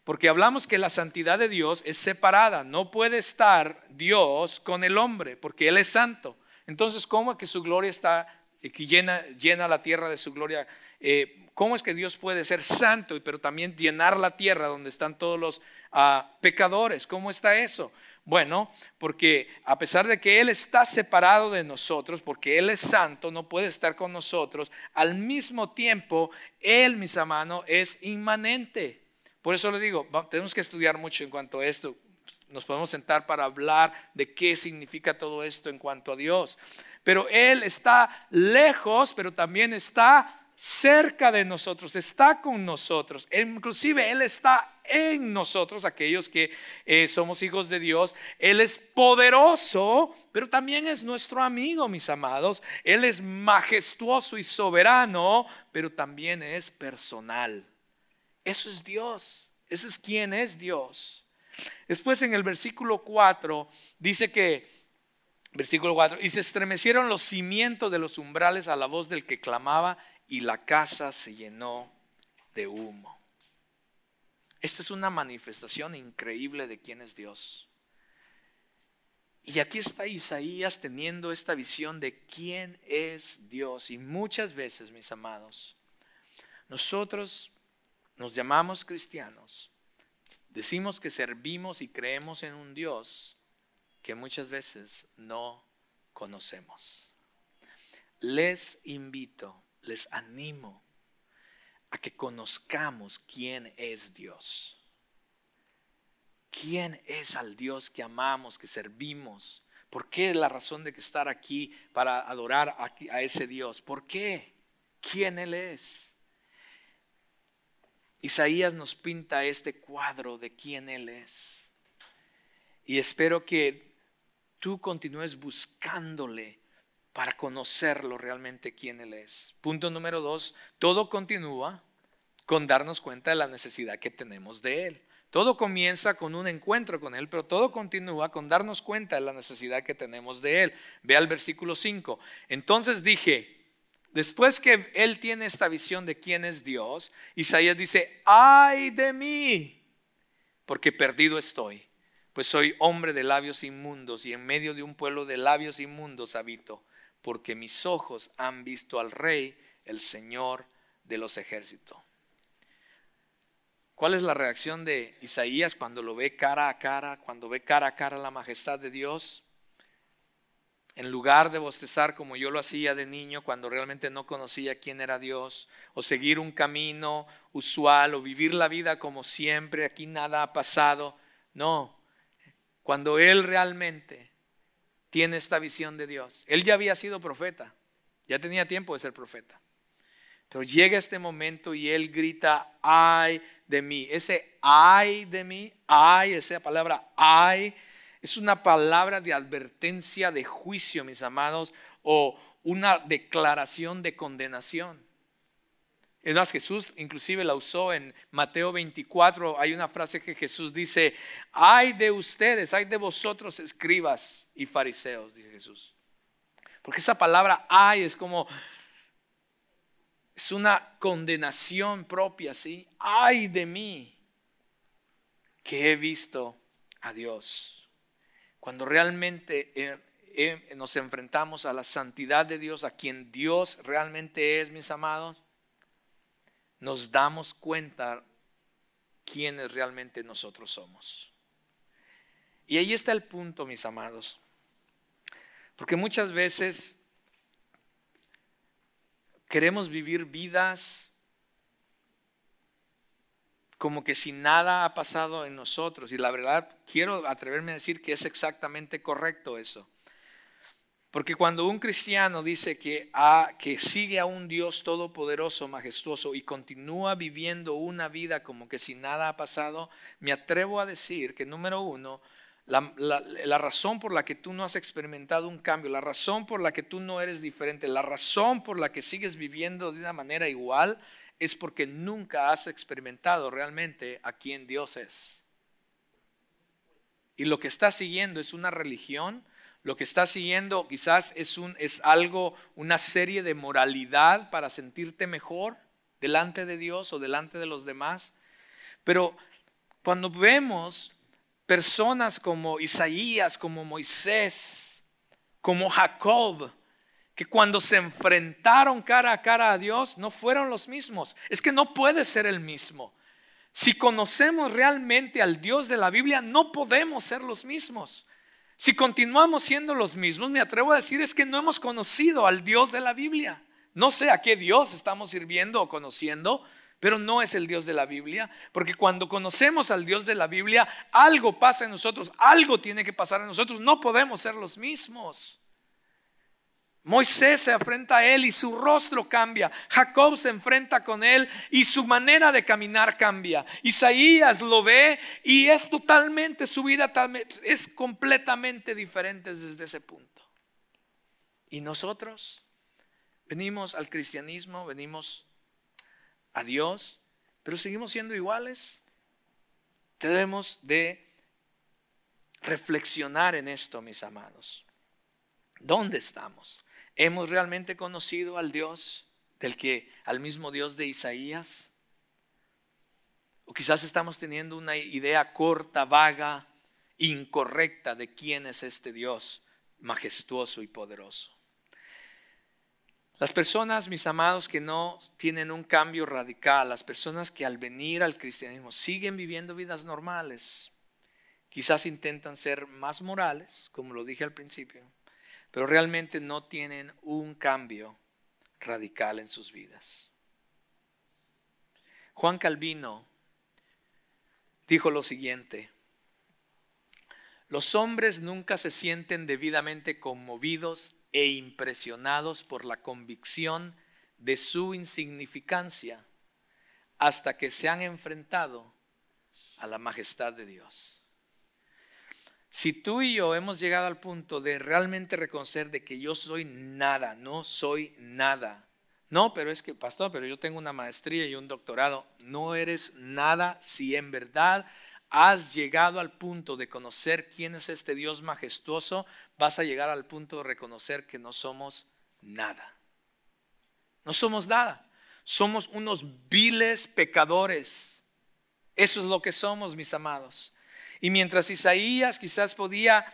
Porque hablamos que la santidad de Dios es separada. No puede estar Dios con el hombre, porque Él es santo. Entonces, ¿cómo es que su gloria está, eh, que llena, llena la tierra de su gloria? Eh, ¿Cómo es que Dios puede ser santo, pero también llenar la tierra donde están todos los ah, pecadores? ¿Cómo está eso? Bueno, porque a pesar de que Él está separado de nosotros, porque Él es santo, no puede estar con nosotros, al mismo tiempo, Él, mis hermanos, es inmanente. Por eso le digo, tenemos que estudiar mucho en cuanto a esto. Nos podemos sentar para hablar de qué significa todo esto en cuanto a Dios. Pero Él está lejos, pero también está cerca de nosotros, está con nosotros. Inclusive Él está en nosotros, aquellos que eh, somos hijos de Dios. Él es poderoso, pero también es nuestro amigo, mis amados. Él es majestuoso y soberano, pero también es personal. Eso es Dios. Ese es quien es Dios. Después en el versículo 4 dice que, versículo 4, y se estremecieron los cimientos de los umbrales a la voz del que clamaba y la casa se llenó de humo. Esta es una manifestación increíble de quién es Dios. Y aquí está Isaías teniendo esta visión de quién es Dios. Y muchas veces, mis amados, nosotros nos llamamos cristianos, decimos que servimos y creemos en un Dios que muchas veces no conocemos. Les invito les animo que conozcamos quién es Dios. ¿Quién es al Dios que amamos, que servimos? ¿Por qué la razón de que estar aquí para adorar a ese Dios? ¿Por qué? ¿Quién Él es? Isaías nos pinta este cuadro de quién Él es. Y espero que tú continúes buscándole para conocerlo realmente quién Él es. Punto número dos, todo continúa con darnos cuenta de la necesidad que tenemos de Él. Todo comienza con un encuentro con Él, pero todo continúa con darnos cuenta de la necesidad que tenemos de Él. Ve al versículo 5. Entonces dije, después que Él tiene esta visión de quién es Dios, Isaías dice, ay de mí, porque perdido estoy, pues soy hombre de labios inmundos y en medio de un pueblo de labios inmundos habito porque mis ojos han visto al Rey, el Señor de los ejércitos. ¿Cuál es la reacción de Isaías cuando lo ve cara a cara, cuando ve cara a cara la majestad de Dios? En lugar de bostezar como yo lo hacía de niño cuando realmente no conocía quién era Dios, o seguir un camino usual, o vivir la vida como siempre, aquí nada ha pasado. No, cuando Él realmente tiene esta visión de Dios. Él ya había sido profeta, ya tenía tiempo de ser profeta. Pero llega este momento y él grita, ay de mí. Ese ay de mí, ay, esa palabra ay, es una palabra de advertencia, de juicio, mis amados, o una declaración de condenación. Es más, Jesús inclusive la usó en Mateo 24. Hay una frase que Jesús dice, ay de ustedes, ay de vosotros escribas y fariseos, dice Jesús. Porque esa palabra ay es como, es una condenación propia, ¿sí? Ay de mí, que he visto a Dios. Cuando realmente eh, eh, nos enfrentamos a la santidad de Dios, a quien Dios realmente es, mis amados, nos damos cuenta quiénes realmente nosotros somos. Y ahí está el punto, mis amados. Porque muchas veces queremos vivir vidas como que si nada ha pasado en nosotros. Y la verdad, quiero atreverme a decir que es exactamente correcto eso. Porque cuando un cristiano dice que, a, que sigue a un Dios todopoderoso, majestuoso y continúa viviendo una vida como que si nada ha pasado, me atrevo a decir que número uno, la, la, razón por la que tú no has experimentado un cambio, la razón por la que tú no eres diferente, la razón por la que sigues viviendo de una manera igual, es porque nunca has experimentado realmente a quién Dios es. Y lo que estás siguiendo es una religión lo que está siguiendo quizás es, un, es algo, una serie de moralidad para sentirte mejor delante de Dios o delante de los demás. Pero cuando vemos personas como Isaías, como Moisés, como Jacob, que cuando se enfrentaron cara a cara a Dios no fueron los mismos. Es que no puede ser el mismo. Si conocemos realmente al Dios de la Biblia, no podemos ser los mismos. Si continuamos siendo los mismos, me atrevo a decir es que no hemos conocido al Dios de la Biblia. No sé a qué Dios estamos sirviendo o conociendo, pero no es el Dios de la Biblia, porque cuando conocemos al Dios de la Biblia, algo pasa en nosotros, algo tiene que pasar en nosotros, no podemos ser los mismos. Moisés se enfrenta a él y su rostro cambia. Jacob se enfrenta con él y su manera de caminar cambia. Isaías lo ve y es totalmente, su vida es completamente diferente desde ese punto. Y nosotros venimos al cristianismo, venimos a Dios, pero seguimos siendo iguales. Debemos de reflexionar en esto, mis amados. ¿Dónde estamos? ¿Hemos realmente conocido al Dios del que al mismo Dios de Isaías? O quizás estamos teniendo una idea corta, vaga, incorrecta de quién es este Dios majestuoso y poderoso. Las personas, mis amados, que no tienen un cambio radical, las personas que al venir al cristianismo siguen viviendo vidas normales, quizás intentan ser más morales, como lo dije al principio, pero realmente no tienen un cambio radical en sus vidas. Juan Calvino dijo lo siguiente, los hombres nunca se sienten debidamente conmovidos e impresionados por la convicción de su insignificancia hasta que se han enfrentado a la majestad de Dios. Si tú y yo hemos llegado al punto de realmente reconocer de que yo soy nada, no soy nada. No, pero es que, pastor, pero yo tengo una maestría y un doctorado. No eres nada si en verdad has llegado al punto de conocer quién es este Dios majestuoso, vas a llegar al punto de reconocer que no somos nada. No somos nada. Somos unos viles pecadores. Eso es lo que somos, mis amados. Y mientras Isaías quizás podía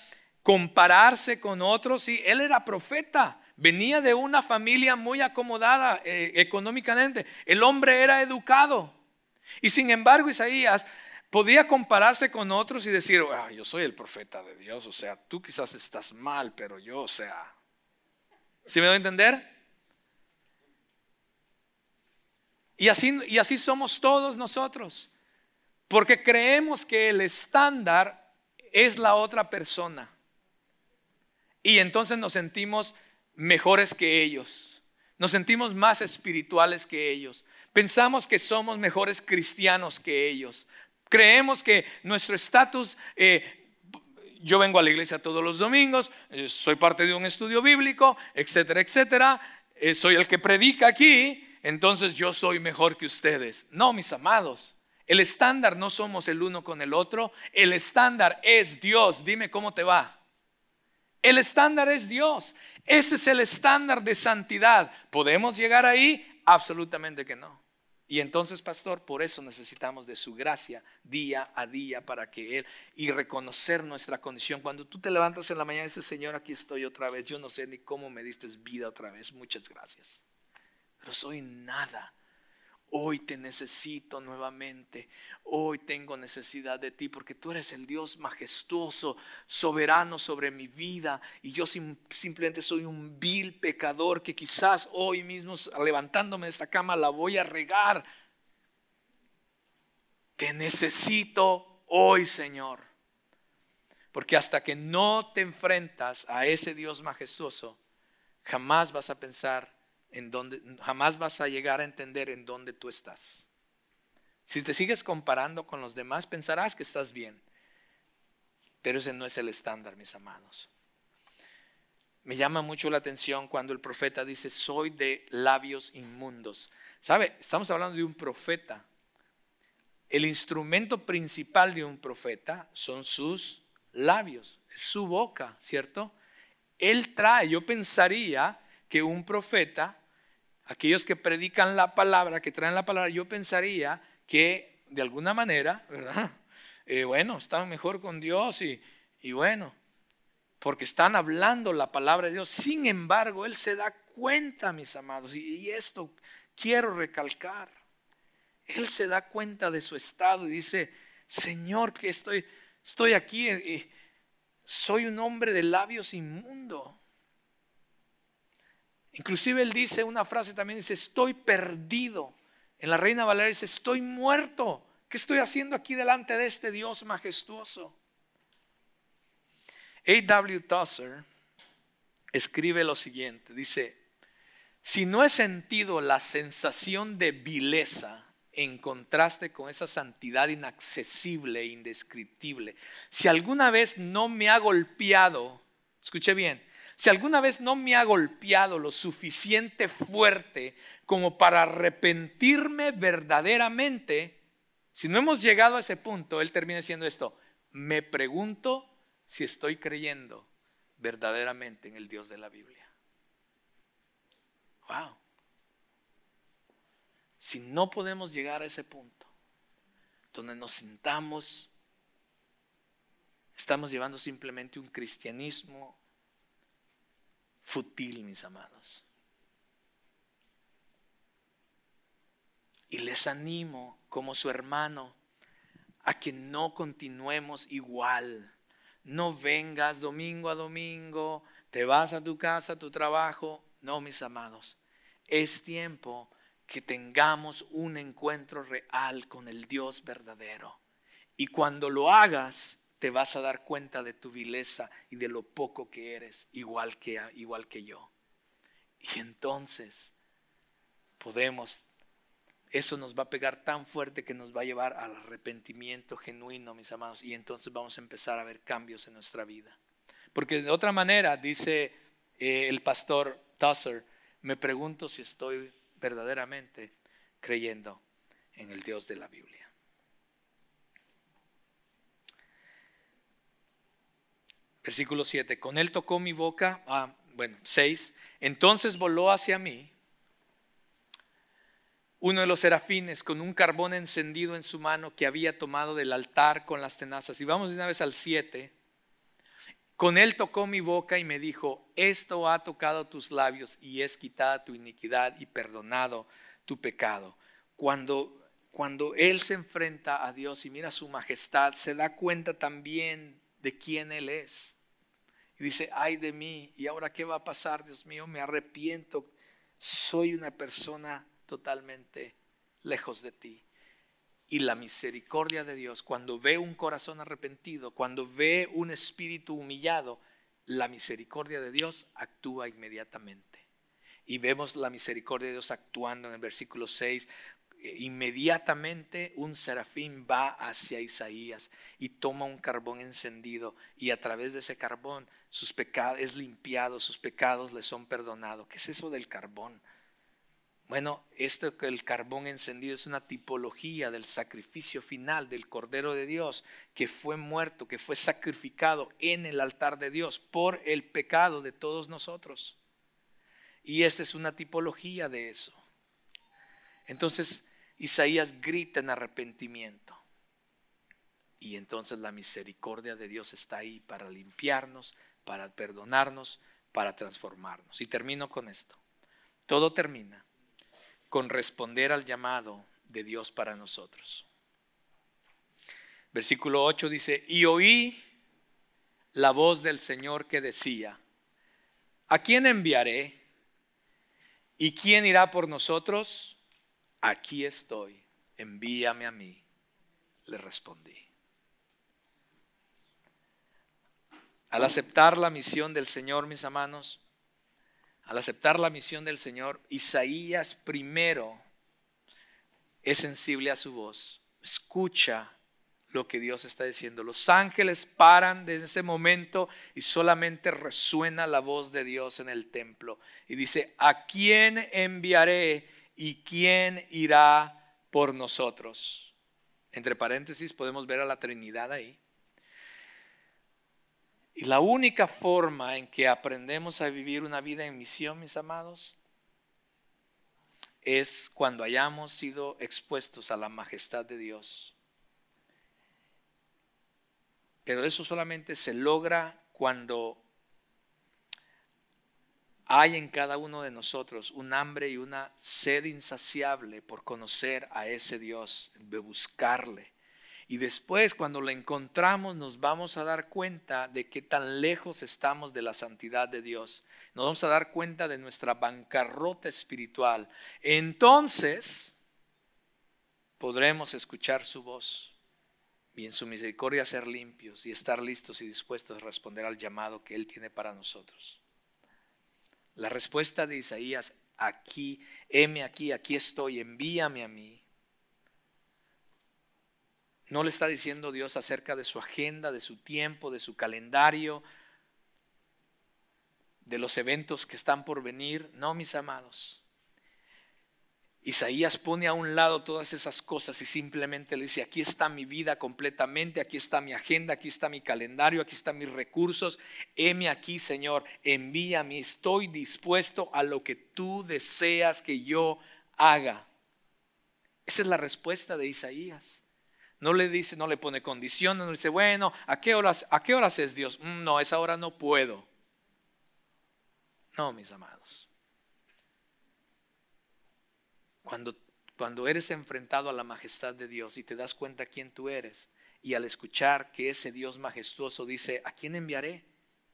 compararse con otros, sí, él era profeta, venía de una familia muy acomodada eh, económicamente, el hombre era educado. Y sin embargo Isaías podía compararse con otros y decir, ah, yo soy el profeta de Dios, o sea, tú quizás estás mal, pero yo, o sea, ¿sí me doy a entender? Y así, y así somos todos nosotros. Porque creemos que el estándar es la otra persona. Y entonces nos sentimos mejores que ellos. Nos sentimos más espirituales que ellos. Pensamos que somos mejores cristianos que ellos. Creemos que nuestro estatus, eh, yo vengo a la iglesia todos los domingos, eh, soy parte de un estudio bíblico, etcétera, etcétera, eh, soy el que predica aquí, entonces yo soy mejor que ustedes. No, mis amados, el estándar no somos el uno con el otro, el estándar es Dios. Dime cómo te va. El estándar es Dios. Ese es el estándar de santidad. ¿Podemos llegar ahí? Absolutamente que no. Y entonces, pastor, por eso necesitamos de su gracia día a día para que Él y reconocer nuestra condición. Cuando tú te levantas en la mañana y dices, Señor, aquí estoy otra vez. Yo no sé ni cómo me diste vida otra vez. Muchas gracias. Pero soy nada Hoy te necesito nuevamente. Hoy tengo necesidad de ti porque tú eres el Dios majestuoso, soberano sobre mi vida. Y yo simplemente soy un vil pecador que quizás hoy mismo levantándome de esta cama la voy a regar. Te necesito hoy, Señor. Porque hasta que no te enfrentas a ese Dios majestuoso, jamás vas a pensar en dónde, jamás vas a llegar a entender en dónde tú estás. Si te sigues comparando con los demás, pensarás que estás bien. Pero ese no es el estándar, mis amados. Me llama mucho la atención cuando el profeta dice, soy de labios inmundos. ¿Sabe? Estamos hablando de un profeta. El instrumento principal de un profeta son sus labios, su boca, ¿cierto? Él trae, yo pensaría que un profeta, aquellos que predican la palabra, que traen la palabra, yo pensaría que de alguna manera, ¿verdad? Eh, bueno, están mejor con Dios y, y bueno, porque están hablando la palabra de Dios. Sin embargo, Él se da cuenta, mis amados, y, esto quiero recalcar. Él se da cuenta de su estado y dice, Señor, que estoy, estoy aquí, y soy un hombre de labios inmundo. Inclusive él dice una frase también, dice, estoy perdido. En la Reina Valeria dice, estoy muerto. ¿Qué estoy haciendo aquí delante de este Dios majestuoso? A.W. Tosser escribe lo siguiente, dice, si no he sentido la sensación de vileza en contraste con esa santidad inaccesible e indescriptible, si alguna vez no me ha golpeado, escuche bien, si alguna vez no me ha golpeado lo suficiente fuerte como para arrepentirme verdaderamente, si no hemos llegado a ese punto, él termina diciendo esto, me pregunto si estoy creyendo verdaderamente en el Dios de la Biblia. Wow. Si no podemos llegar a ese punto, donde nos sintamos, estamos llevando simplemente un cristianismo fútil, mis amados. Y les animo como su hermano a que no continuemos igual no vengas domingo a domingo, te vas a tu casa, a tu trabajo. No, mis amados, es tiempo que tengamos un encuentro real con el Dios verdadero. Y cuando lo hagas, te vas a dar cuenta de tu vileza y de lo poco que eres, igual que, igual que yo. Y entonces podemos eso nos va a pegar tan fuerte que nos va a llevar al arrepentimiento genuino, mis amados, y entonces vamos a empezar a ver cambios en nuestra vida. Porque de otra manera, dice eh, el pastor Tusser, me pregunto si estoy verdaderamente creyendo en el Dios de la Biblia. Versículo 7, con él tocó mi boca, ah, bueno, 6, entonces voló hacia mí uno de los serafines con un carbón encendido en su mano que había tomado del altar con las tenazas. Y vamos de una vez al 7. Con él tocó mi boca y me dijo, esto ha tocado tus labios y es quitada tu iniquidad y perdonado tu pecado. Cuando, cuando él se enfrenta a Dios y mira su majestad, se da cuenta también de quién él es. Y dice, ay de mí, ¿y ahora qué va a pasar, Dios mío? Me arrepiento, soy una persona totalmente lejos de ti. Y la misericordia de Dios, cuando ve un corazón arrepentido, cuando ve un espíritu humillado, la misericordia de Dios actúa inmediatamente. Y vemos la misericordia de Dios actuando en el versículo 6. Inmediatamente un serafín va hacia Isaías y toma un carbón encendido y a través de ese carbón sus pecados es limpiado, sus pecados le son perdonados. ¿Qué es eso del carbón? Bueno, esto que el carbón encendido es una tipología del sacrificio final del Cordero de Dios que fue muerto, que fue sacrificado en el altar de Dios por el pecado de todos nosotros. Y esta es una tipología de eso. Entonces Isaías grita en arrepentimiento. Y entonces la misericordia de Dios está ahí para limpiarnos, para perdonarnos, para transformarnos. Y termino con esto. Todo termina con responder al llamado de Dios para nosotros. Versículo 8 dice, y oí la voz del Señor que decía, ¿a quién enviaré? ¿Y quién irá por nosotros? Aquí estoy, envíame a mí, le respondí. Al aceptar la misión del Señor, mis hermanos, al aceptar la misión del Señor, Isaías primero es sensible a su voz, escucha lo que Dios está diciendo. Los ángeles paran desde ese momento y solamente resuena la voz de Dios en el templo. Y dice, ¿a quién enviaré y quién irá por nosotros? Entre paréntesis podemos ver a la Trinidad ahí. Y la única forma en que aprendemos a vivir una vida en misión, mis amados, es cuando hayamos sido expuestos a la majestad de Dios. Pero eso solamente se logra cuando hay en cada uno de nosotros un hambre y una sed insaciable por conocer a ese Dios, de buscarle. Y después cuando lo encontramos nos vamos a dar cuenta de qué tan lejos estamos de la santidad de Dios. Nos vamos a dar cuenta de nuestra bancarrota espiritual. Entonces podremos escuchar su voz y en su misericordia ser limpios y estar listos y dispuestos a responder al llamado que Él tiene para nosotros. La respuesta de Isaías, aquí, heme aquí, aquí estoy, envíame a mí no le está diciendo Dios acerca de su agenda, de su tiempo, de su calendario, de los eventos que están por venir. No, mis amados. Isaías pone a un lado todas esas cosas y simplemente le dice, aquí está mi vida completamente, aquí está mi agenda, aquí está mi calendario, aquí están mis recursos. Heme aquí, Señor, envíame, estoy dispuesto a lo que tú deseas que yo haga. Esa es la respuesta de Isaías. No le dice, no le pone condiciones, no le dice, bueno, ¿a qué horas, a qué horas es Dios? Mm, no, esa hora no puedo. No, mis amados. Cuando, cuando eres enfrentado a la majestad de Dios y te das cuenta quién tú eres, y al escuchar que ese Dios majestuoso dice, ¿a quién enviaré?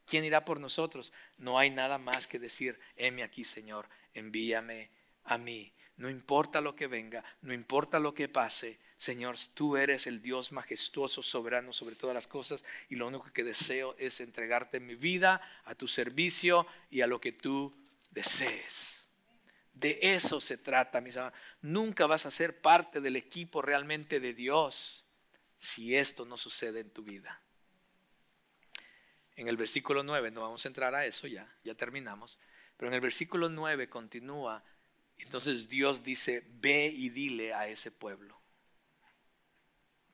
¿Quién irá por nosotros? No hay nada más que decir, heme aquí, Señor, envíame a mí. No importa lo que venga, no importa lo que pase, Señor, tú eres el Dios majestuoso, soberano sobre todas las cosas y lo único que deseo es entregarte mi vida a tu servicio y a lo que tú desees. De eso se trata, mis amados. Nunca vas a ser parte del equipo realmente de Dios si esto no sucede en tu vida. En el versículo 9, no vamos a entrar a eso ya, ya terminamos, pero en el versículo 9 continúa, entonces Dios dice, ve y dile a ese pueblo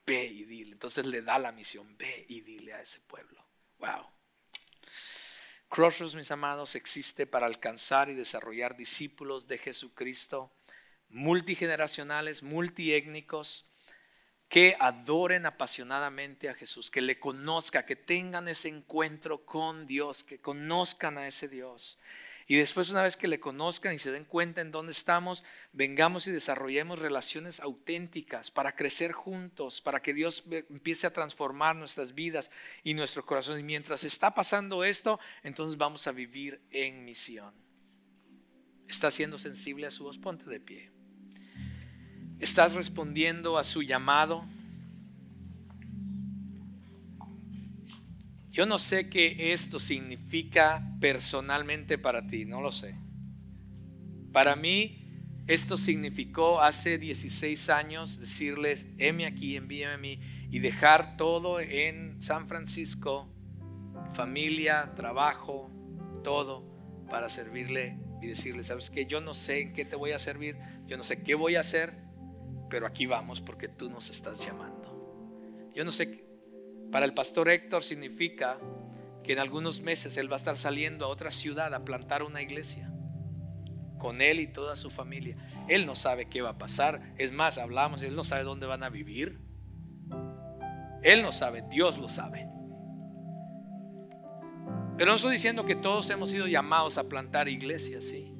ve y dile. Entonces le da la misión, ve y dile a ese pueblo. Wow. Crossroads, mis amados, existe para alcanzar y desarrollar discípulos de Jesucristo, multigeneracionales, multiétnicos, que adoren apasionadamente a Jesús, que le conozca, que tengan ese encuentro con Dios, que conozcan a ese Dios. Y después una vez que le conozcan y se den cuenta en dónde estamos, vengamos y desarrollemos relaciones auténticas para crecer juntos, para que Dios empiece a transformar nuestras vidas y nuestro corazón. Y mientras está pasando esto, entonces vamos a vivir en misión. ¿Estás siendo sensible a su voz? Ponte de pie. ¿Estás respondiendo a su llamado? Yo no sé qué esto significa personalmente para ti, no lo sé. Para mí, esto significó hace 16 años decirles, heme aquí, envíame a mí, y dejar todo en San Francisco, familia, trabajo, todo, para servirle y decirle, sabes que yo no sé en qué te voy a servir, yo no sé qué voy a hacer, pero aquí vamos porque tú nos estás llamando. Yo no sé para el pastor Héctor significa que en algunos meses él va a estar saliendo a otra ciudad a plantar una iglesia con él y toda su familia. Él no sabe qué va a pasar. Es más, hablamos, él no sabe dónde van a vivir. Él no sabe, Dios lo sabe. Pero no estoy diciendo que todos hemos sido llamados a plantar iglesias, ¿sí?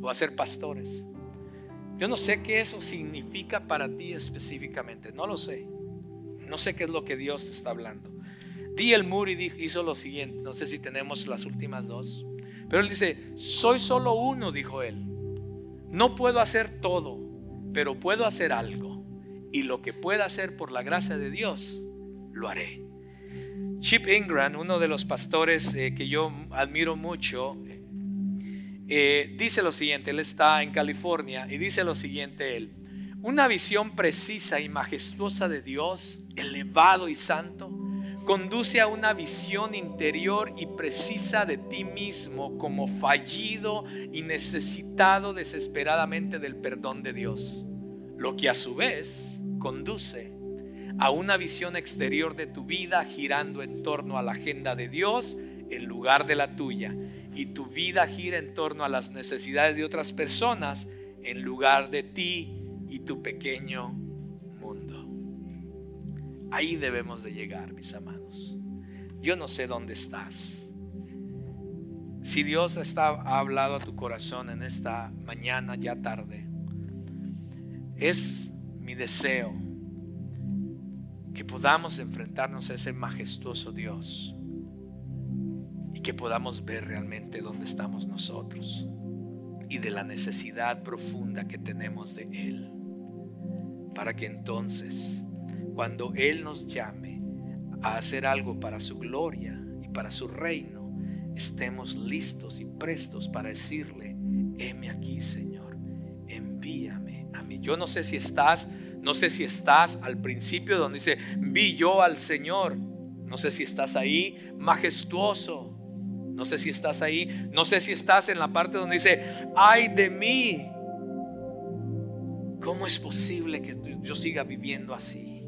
O a ser pastores. Yo no sé qué eso significa para ti específicamente, no lo sé. No sé qué es lo que Dios te está hablando. el Moody hizo lo siguiente, no sé si tenemos las últimas dos, pero él dice, soy solo uno, dijo él. No puedo hacer todo, pero puedo hacer algo. Y lo que pueda hacer por la gracia de Dios, lo haré. Chip Ingram, uno de los pastores eh, que yo admiro mucho, eh, dice lo siguiente, él está en California y dice lo siguiente él, una visión precisa y majestuosa de Dios, elevado y santo, conduce a una visión interior y precisa de ti mismo como fallido y necesitado desesperadamente del perdón de Dios, lo que a su vez conduce a una visión exterior de tu vida girando en torno a la agenda de Dios en lugar de la tuya. Y tu vida gira en torno a las necesidades de otras personas en lugar de ti y tu pequeño mundo. Ahí debemos de llegar, mis amados. Yo no sé dónde estás. Si Dios está, ha hablado a tu corazón en esta mañana, ya tarde, es mi deseo que podamos enfrentarnos a ese majestuoso Dios y que podamos ver realmente dónde estamos nosotros y de la necesidad profunda que tenemos de Él. Para que entonces, cuando Él nos llame a hacer algo para su gloria y para su reino, estemos listos y prestos para decirle, heme aquí Señor, envíame a mí. Yo no sé si estás no sé si estás al principio donde dice, vi yo al Señor. No sé si estás ahí, majestuoso. No sé si estás ahí. No sé si estás en la parte donde dice, ay de mí. ¿Cómo es posible que yo siga viviendo así?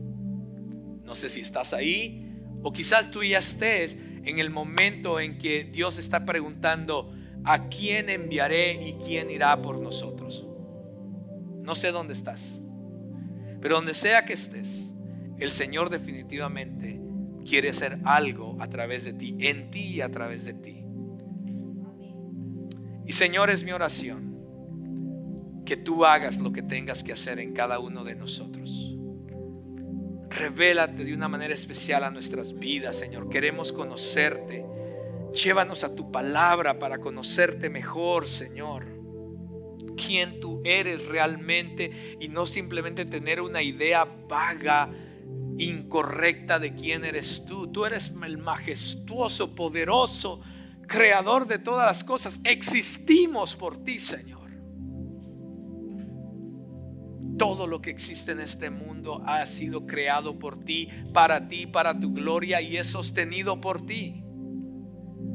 No sé si estás ahí. O quizás tú ya estés en el momento en que Dios está preguntando, ¿a quién enviaré y quién irá por nosotros? No sé dónde estás. Pero donde sea que estés, el Señor definitivamente quiere hacer algo a través de ti, en ti y a través de ti. Y Señor, es mi oración que tú hagas lo que tengas que hacer en cada uno de nosotros. Revélate de una manera especial a nuestras vidas, Señor. Queremos conocerte. Llévanos a tu palabra para conocerte mejor, Señor quién tú eres realmente y no simplemente tener una idea vaga, incorrecta de quién eres tú. Tú eres el majestuoso, poderoso, creador de todas las cosas. Existimos por ti, Señor. Todo lo que existe en este mundo ha sido creado por ti, para ti, para tu gloria y es sostenido por ti.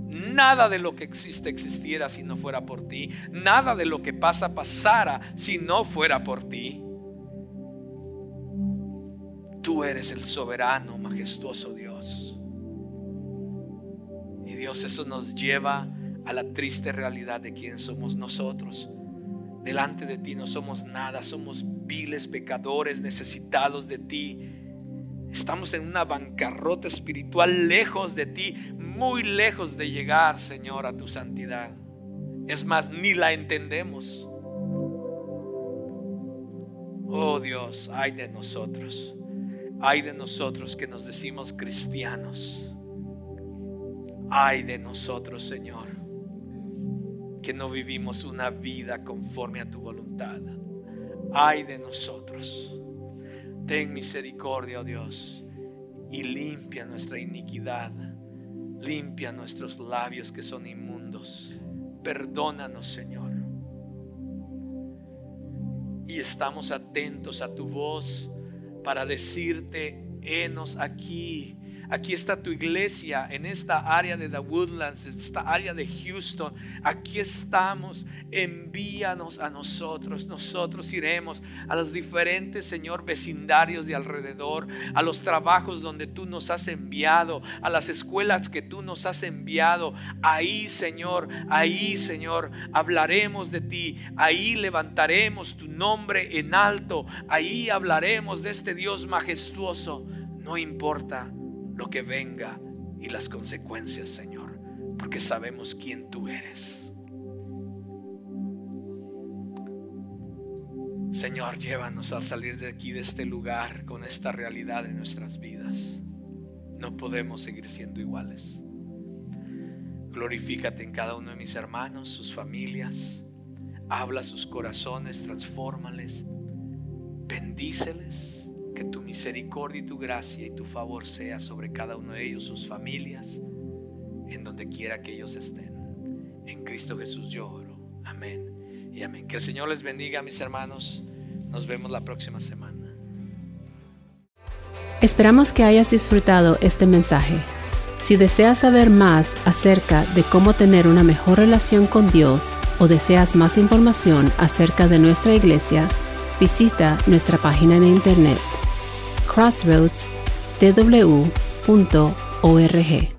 Nada de lo que existe existiera si no fuera por ti. Nada de lo que pasa pasara si no fuera por ti. Tú eres el soberano, majestuoso Dios. Y Dios eso nos lleva a la triste realidad de quién somos nosotros. Delante de ti no somos nada, somos viles pecadores necesitados de ti. Estamos en una bancarrota espiritual lejos de ti, muy lejos de llegar, Señor, a tu santidad. Es más, ni la entendemos. Oh Dios, ay de nosotros. Ay de nosotros que nos decimos cristianos. Ay de nosotros, Señor, que no vivimos una vida conforme a tu voluntad. Ay de nosotros. Ten misericordia, oh Dios, y limpia nuestra iniquidad Limpia nuestros labios que son inmundos. Perdónanos, Señor. Y estamos atentos a tu voz para decirte, enos aquí Aquí está tu iglesia en esta área de The Woodlands, esta área de Houston. Aquí estamos. Envíanos a nosotros. Nosotros iremos a los diferentes, Señor, vecindarios de alrededor, a los trabajos donde tú nos has enviado, a las escuelas que tú nos has enviado. Ahí, Señor, ahí, Señor, hablaremos de ti. Ahí levantaremos tu nombre en alto. Ahí hablaremos de este Dios majestuoso. No importa lo que venga y las consecuencias, Señor, porque sabemos quién tú eres. Señor, llévanos al salir de aquí, de este lugar, con esta realidad en nuestras vidas. No podemos seguir siendo iguales. Glorifícate en cada uno de mis hermanos, sus familias. Habla sus corazones, transfórmales. Bendíceles que tu misericordia y tu gracia y tu favor sea sobre cada uno de ellos, sus familias, en donde quiera que ellos estén. En Cristo Jesús yo oro. Amén y amén. Que el Señor les bendiga, mis hermanos. Nos vemos la próxima semana. Esperamos que hayas disfrutado este mensaje. Si deseas saber más acerca de cómo tener una mejor relación con Dios o deseas más información acerca de nuestra iglesia, visita nuestra página de internet crossroadstw.org.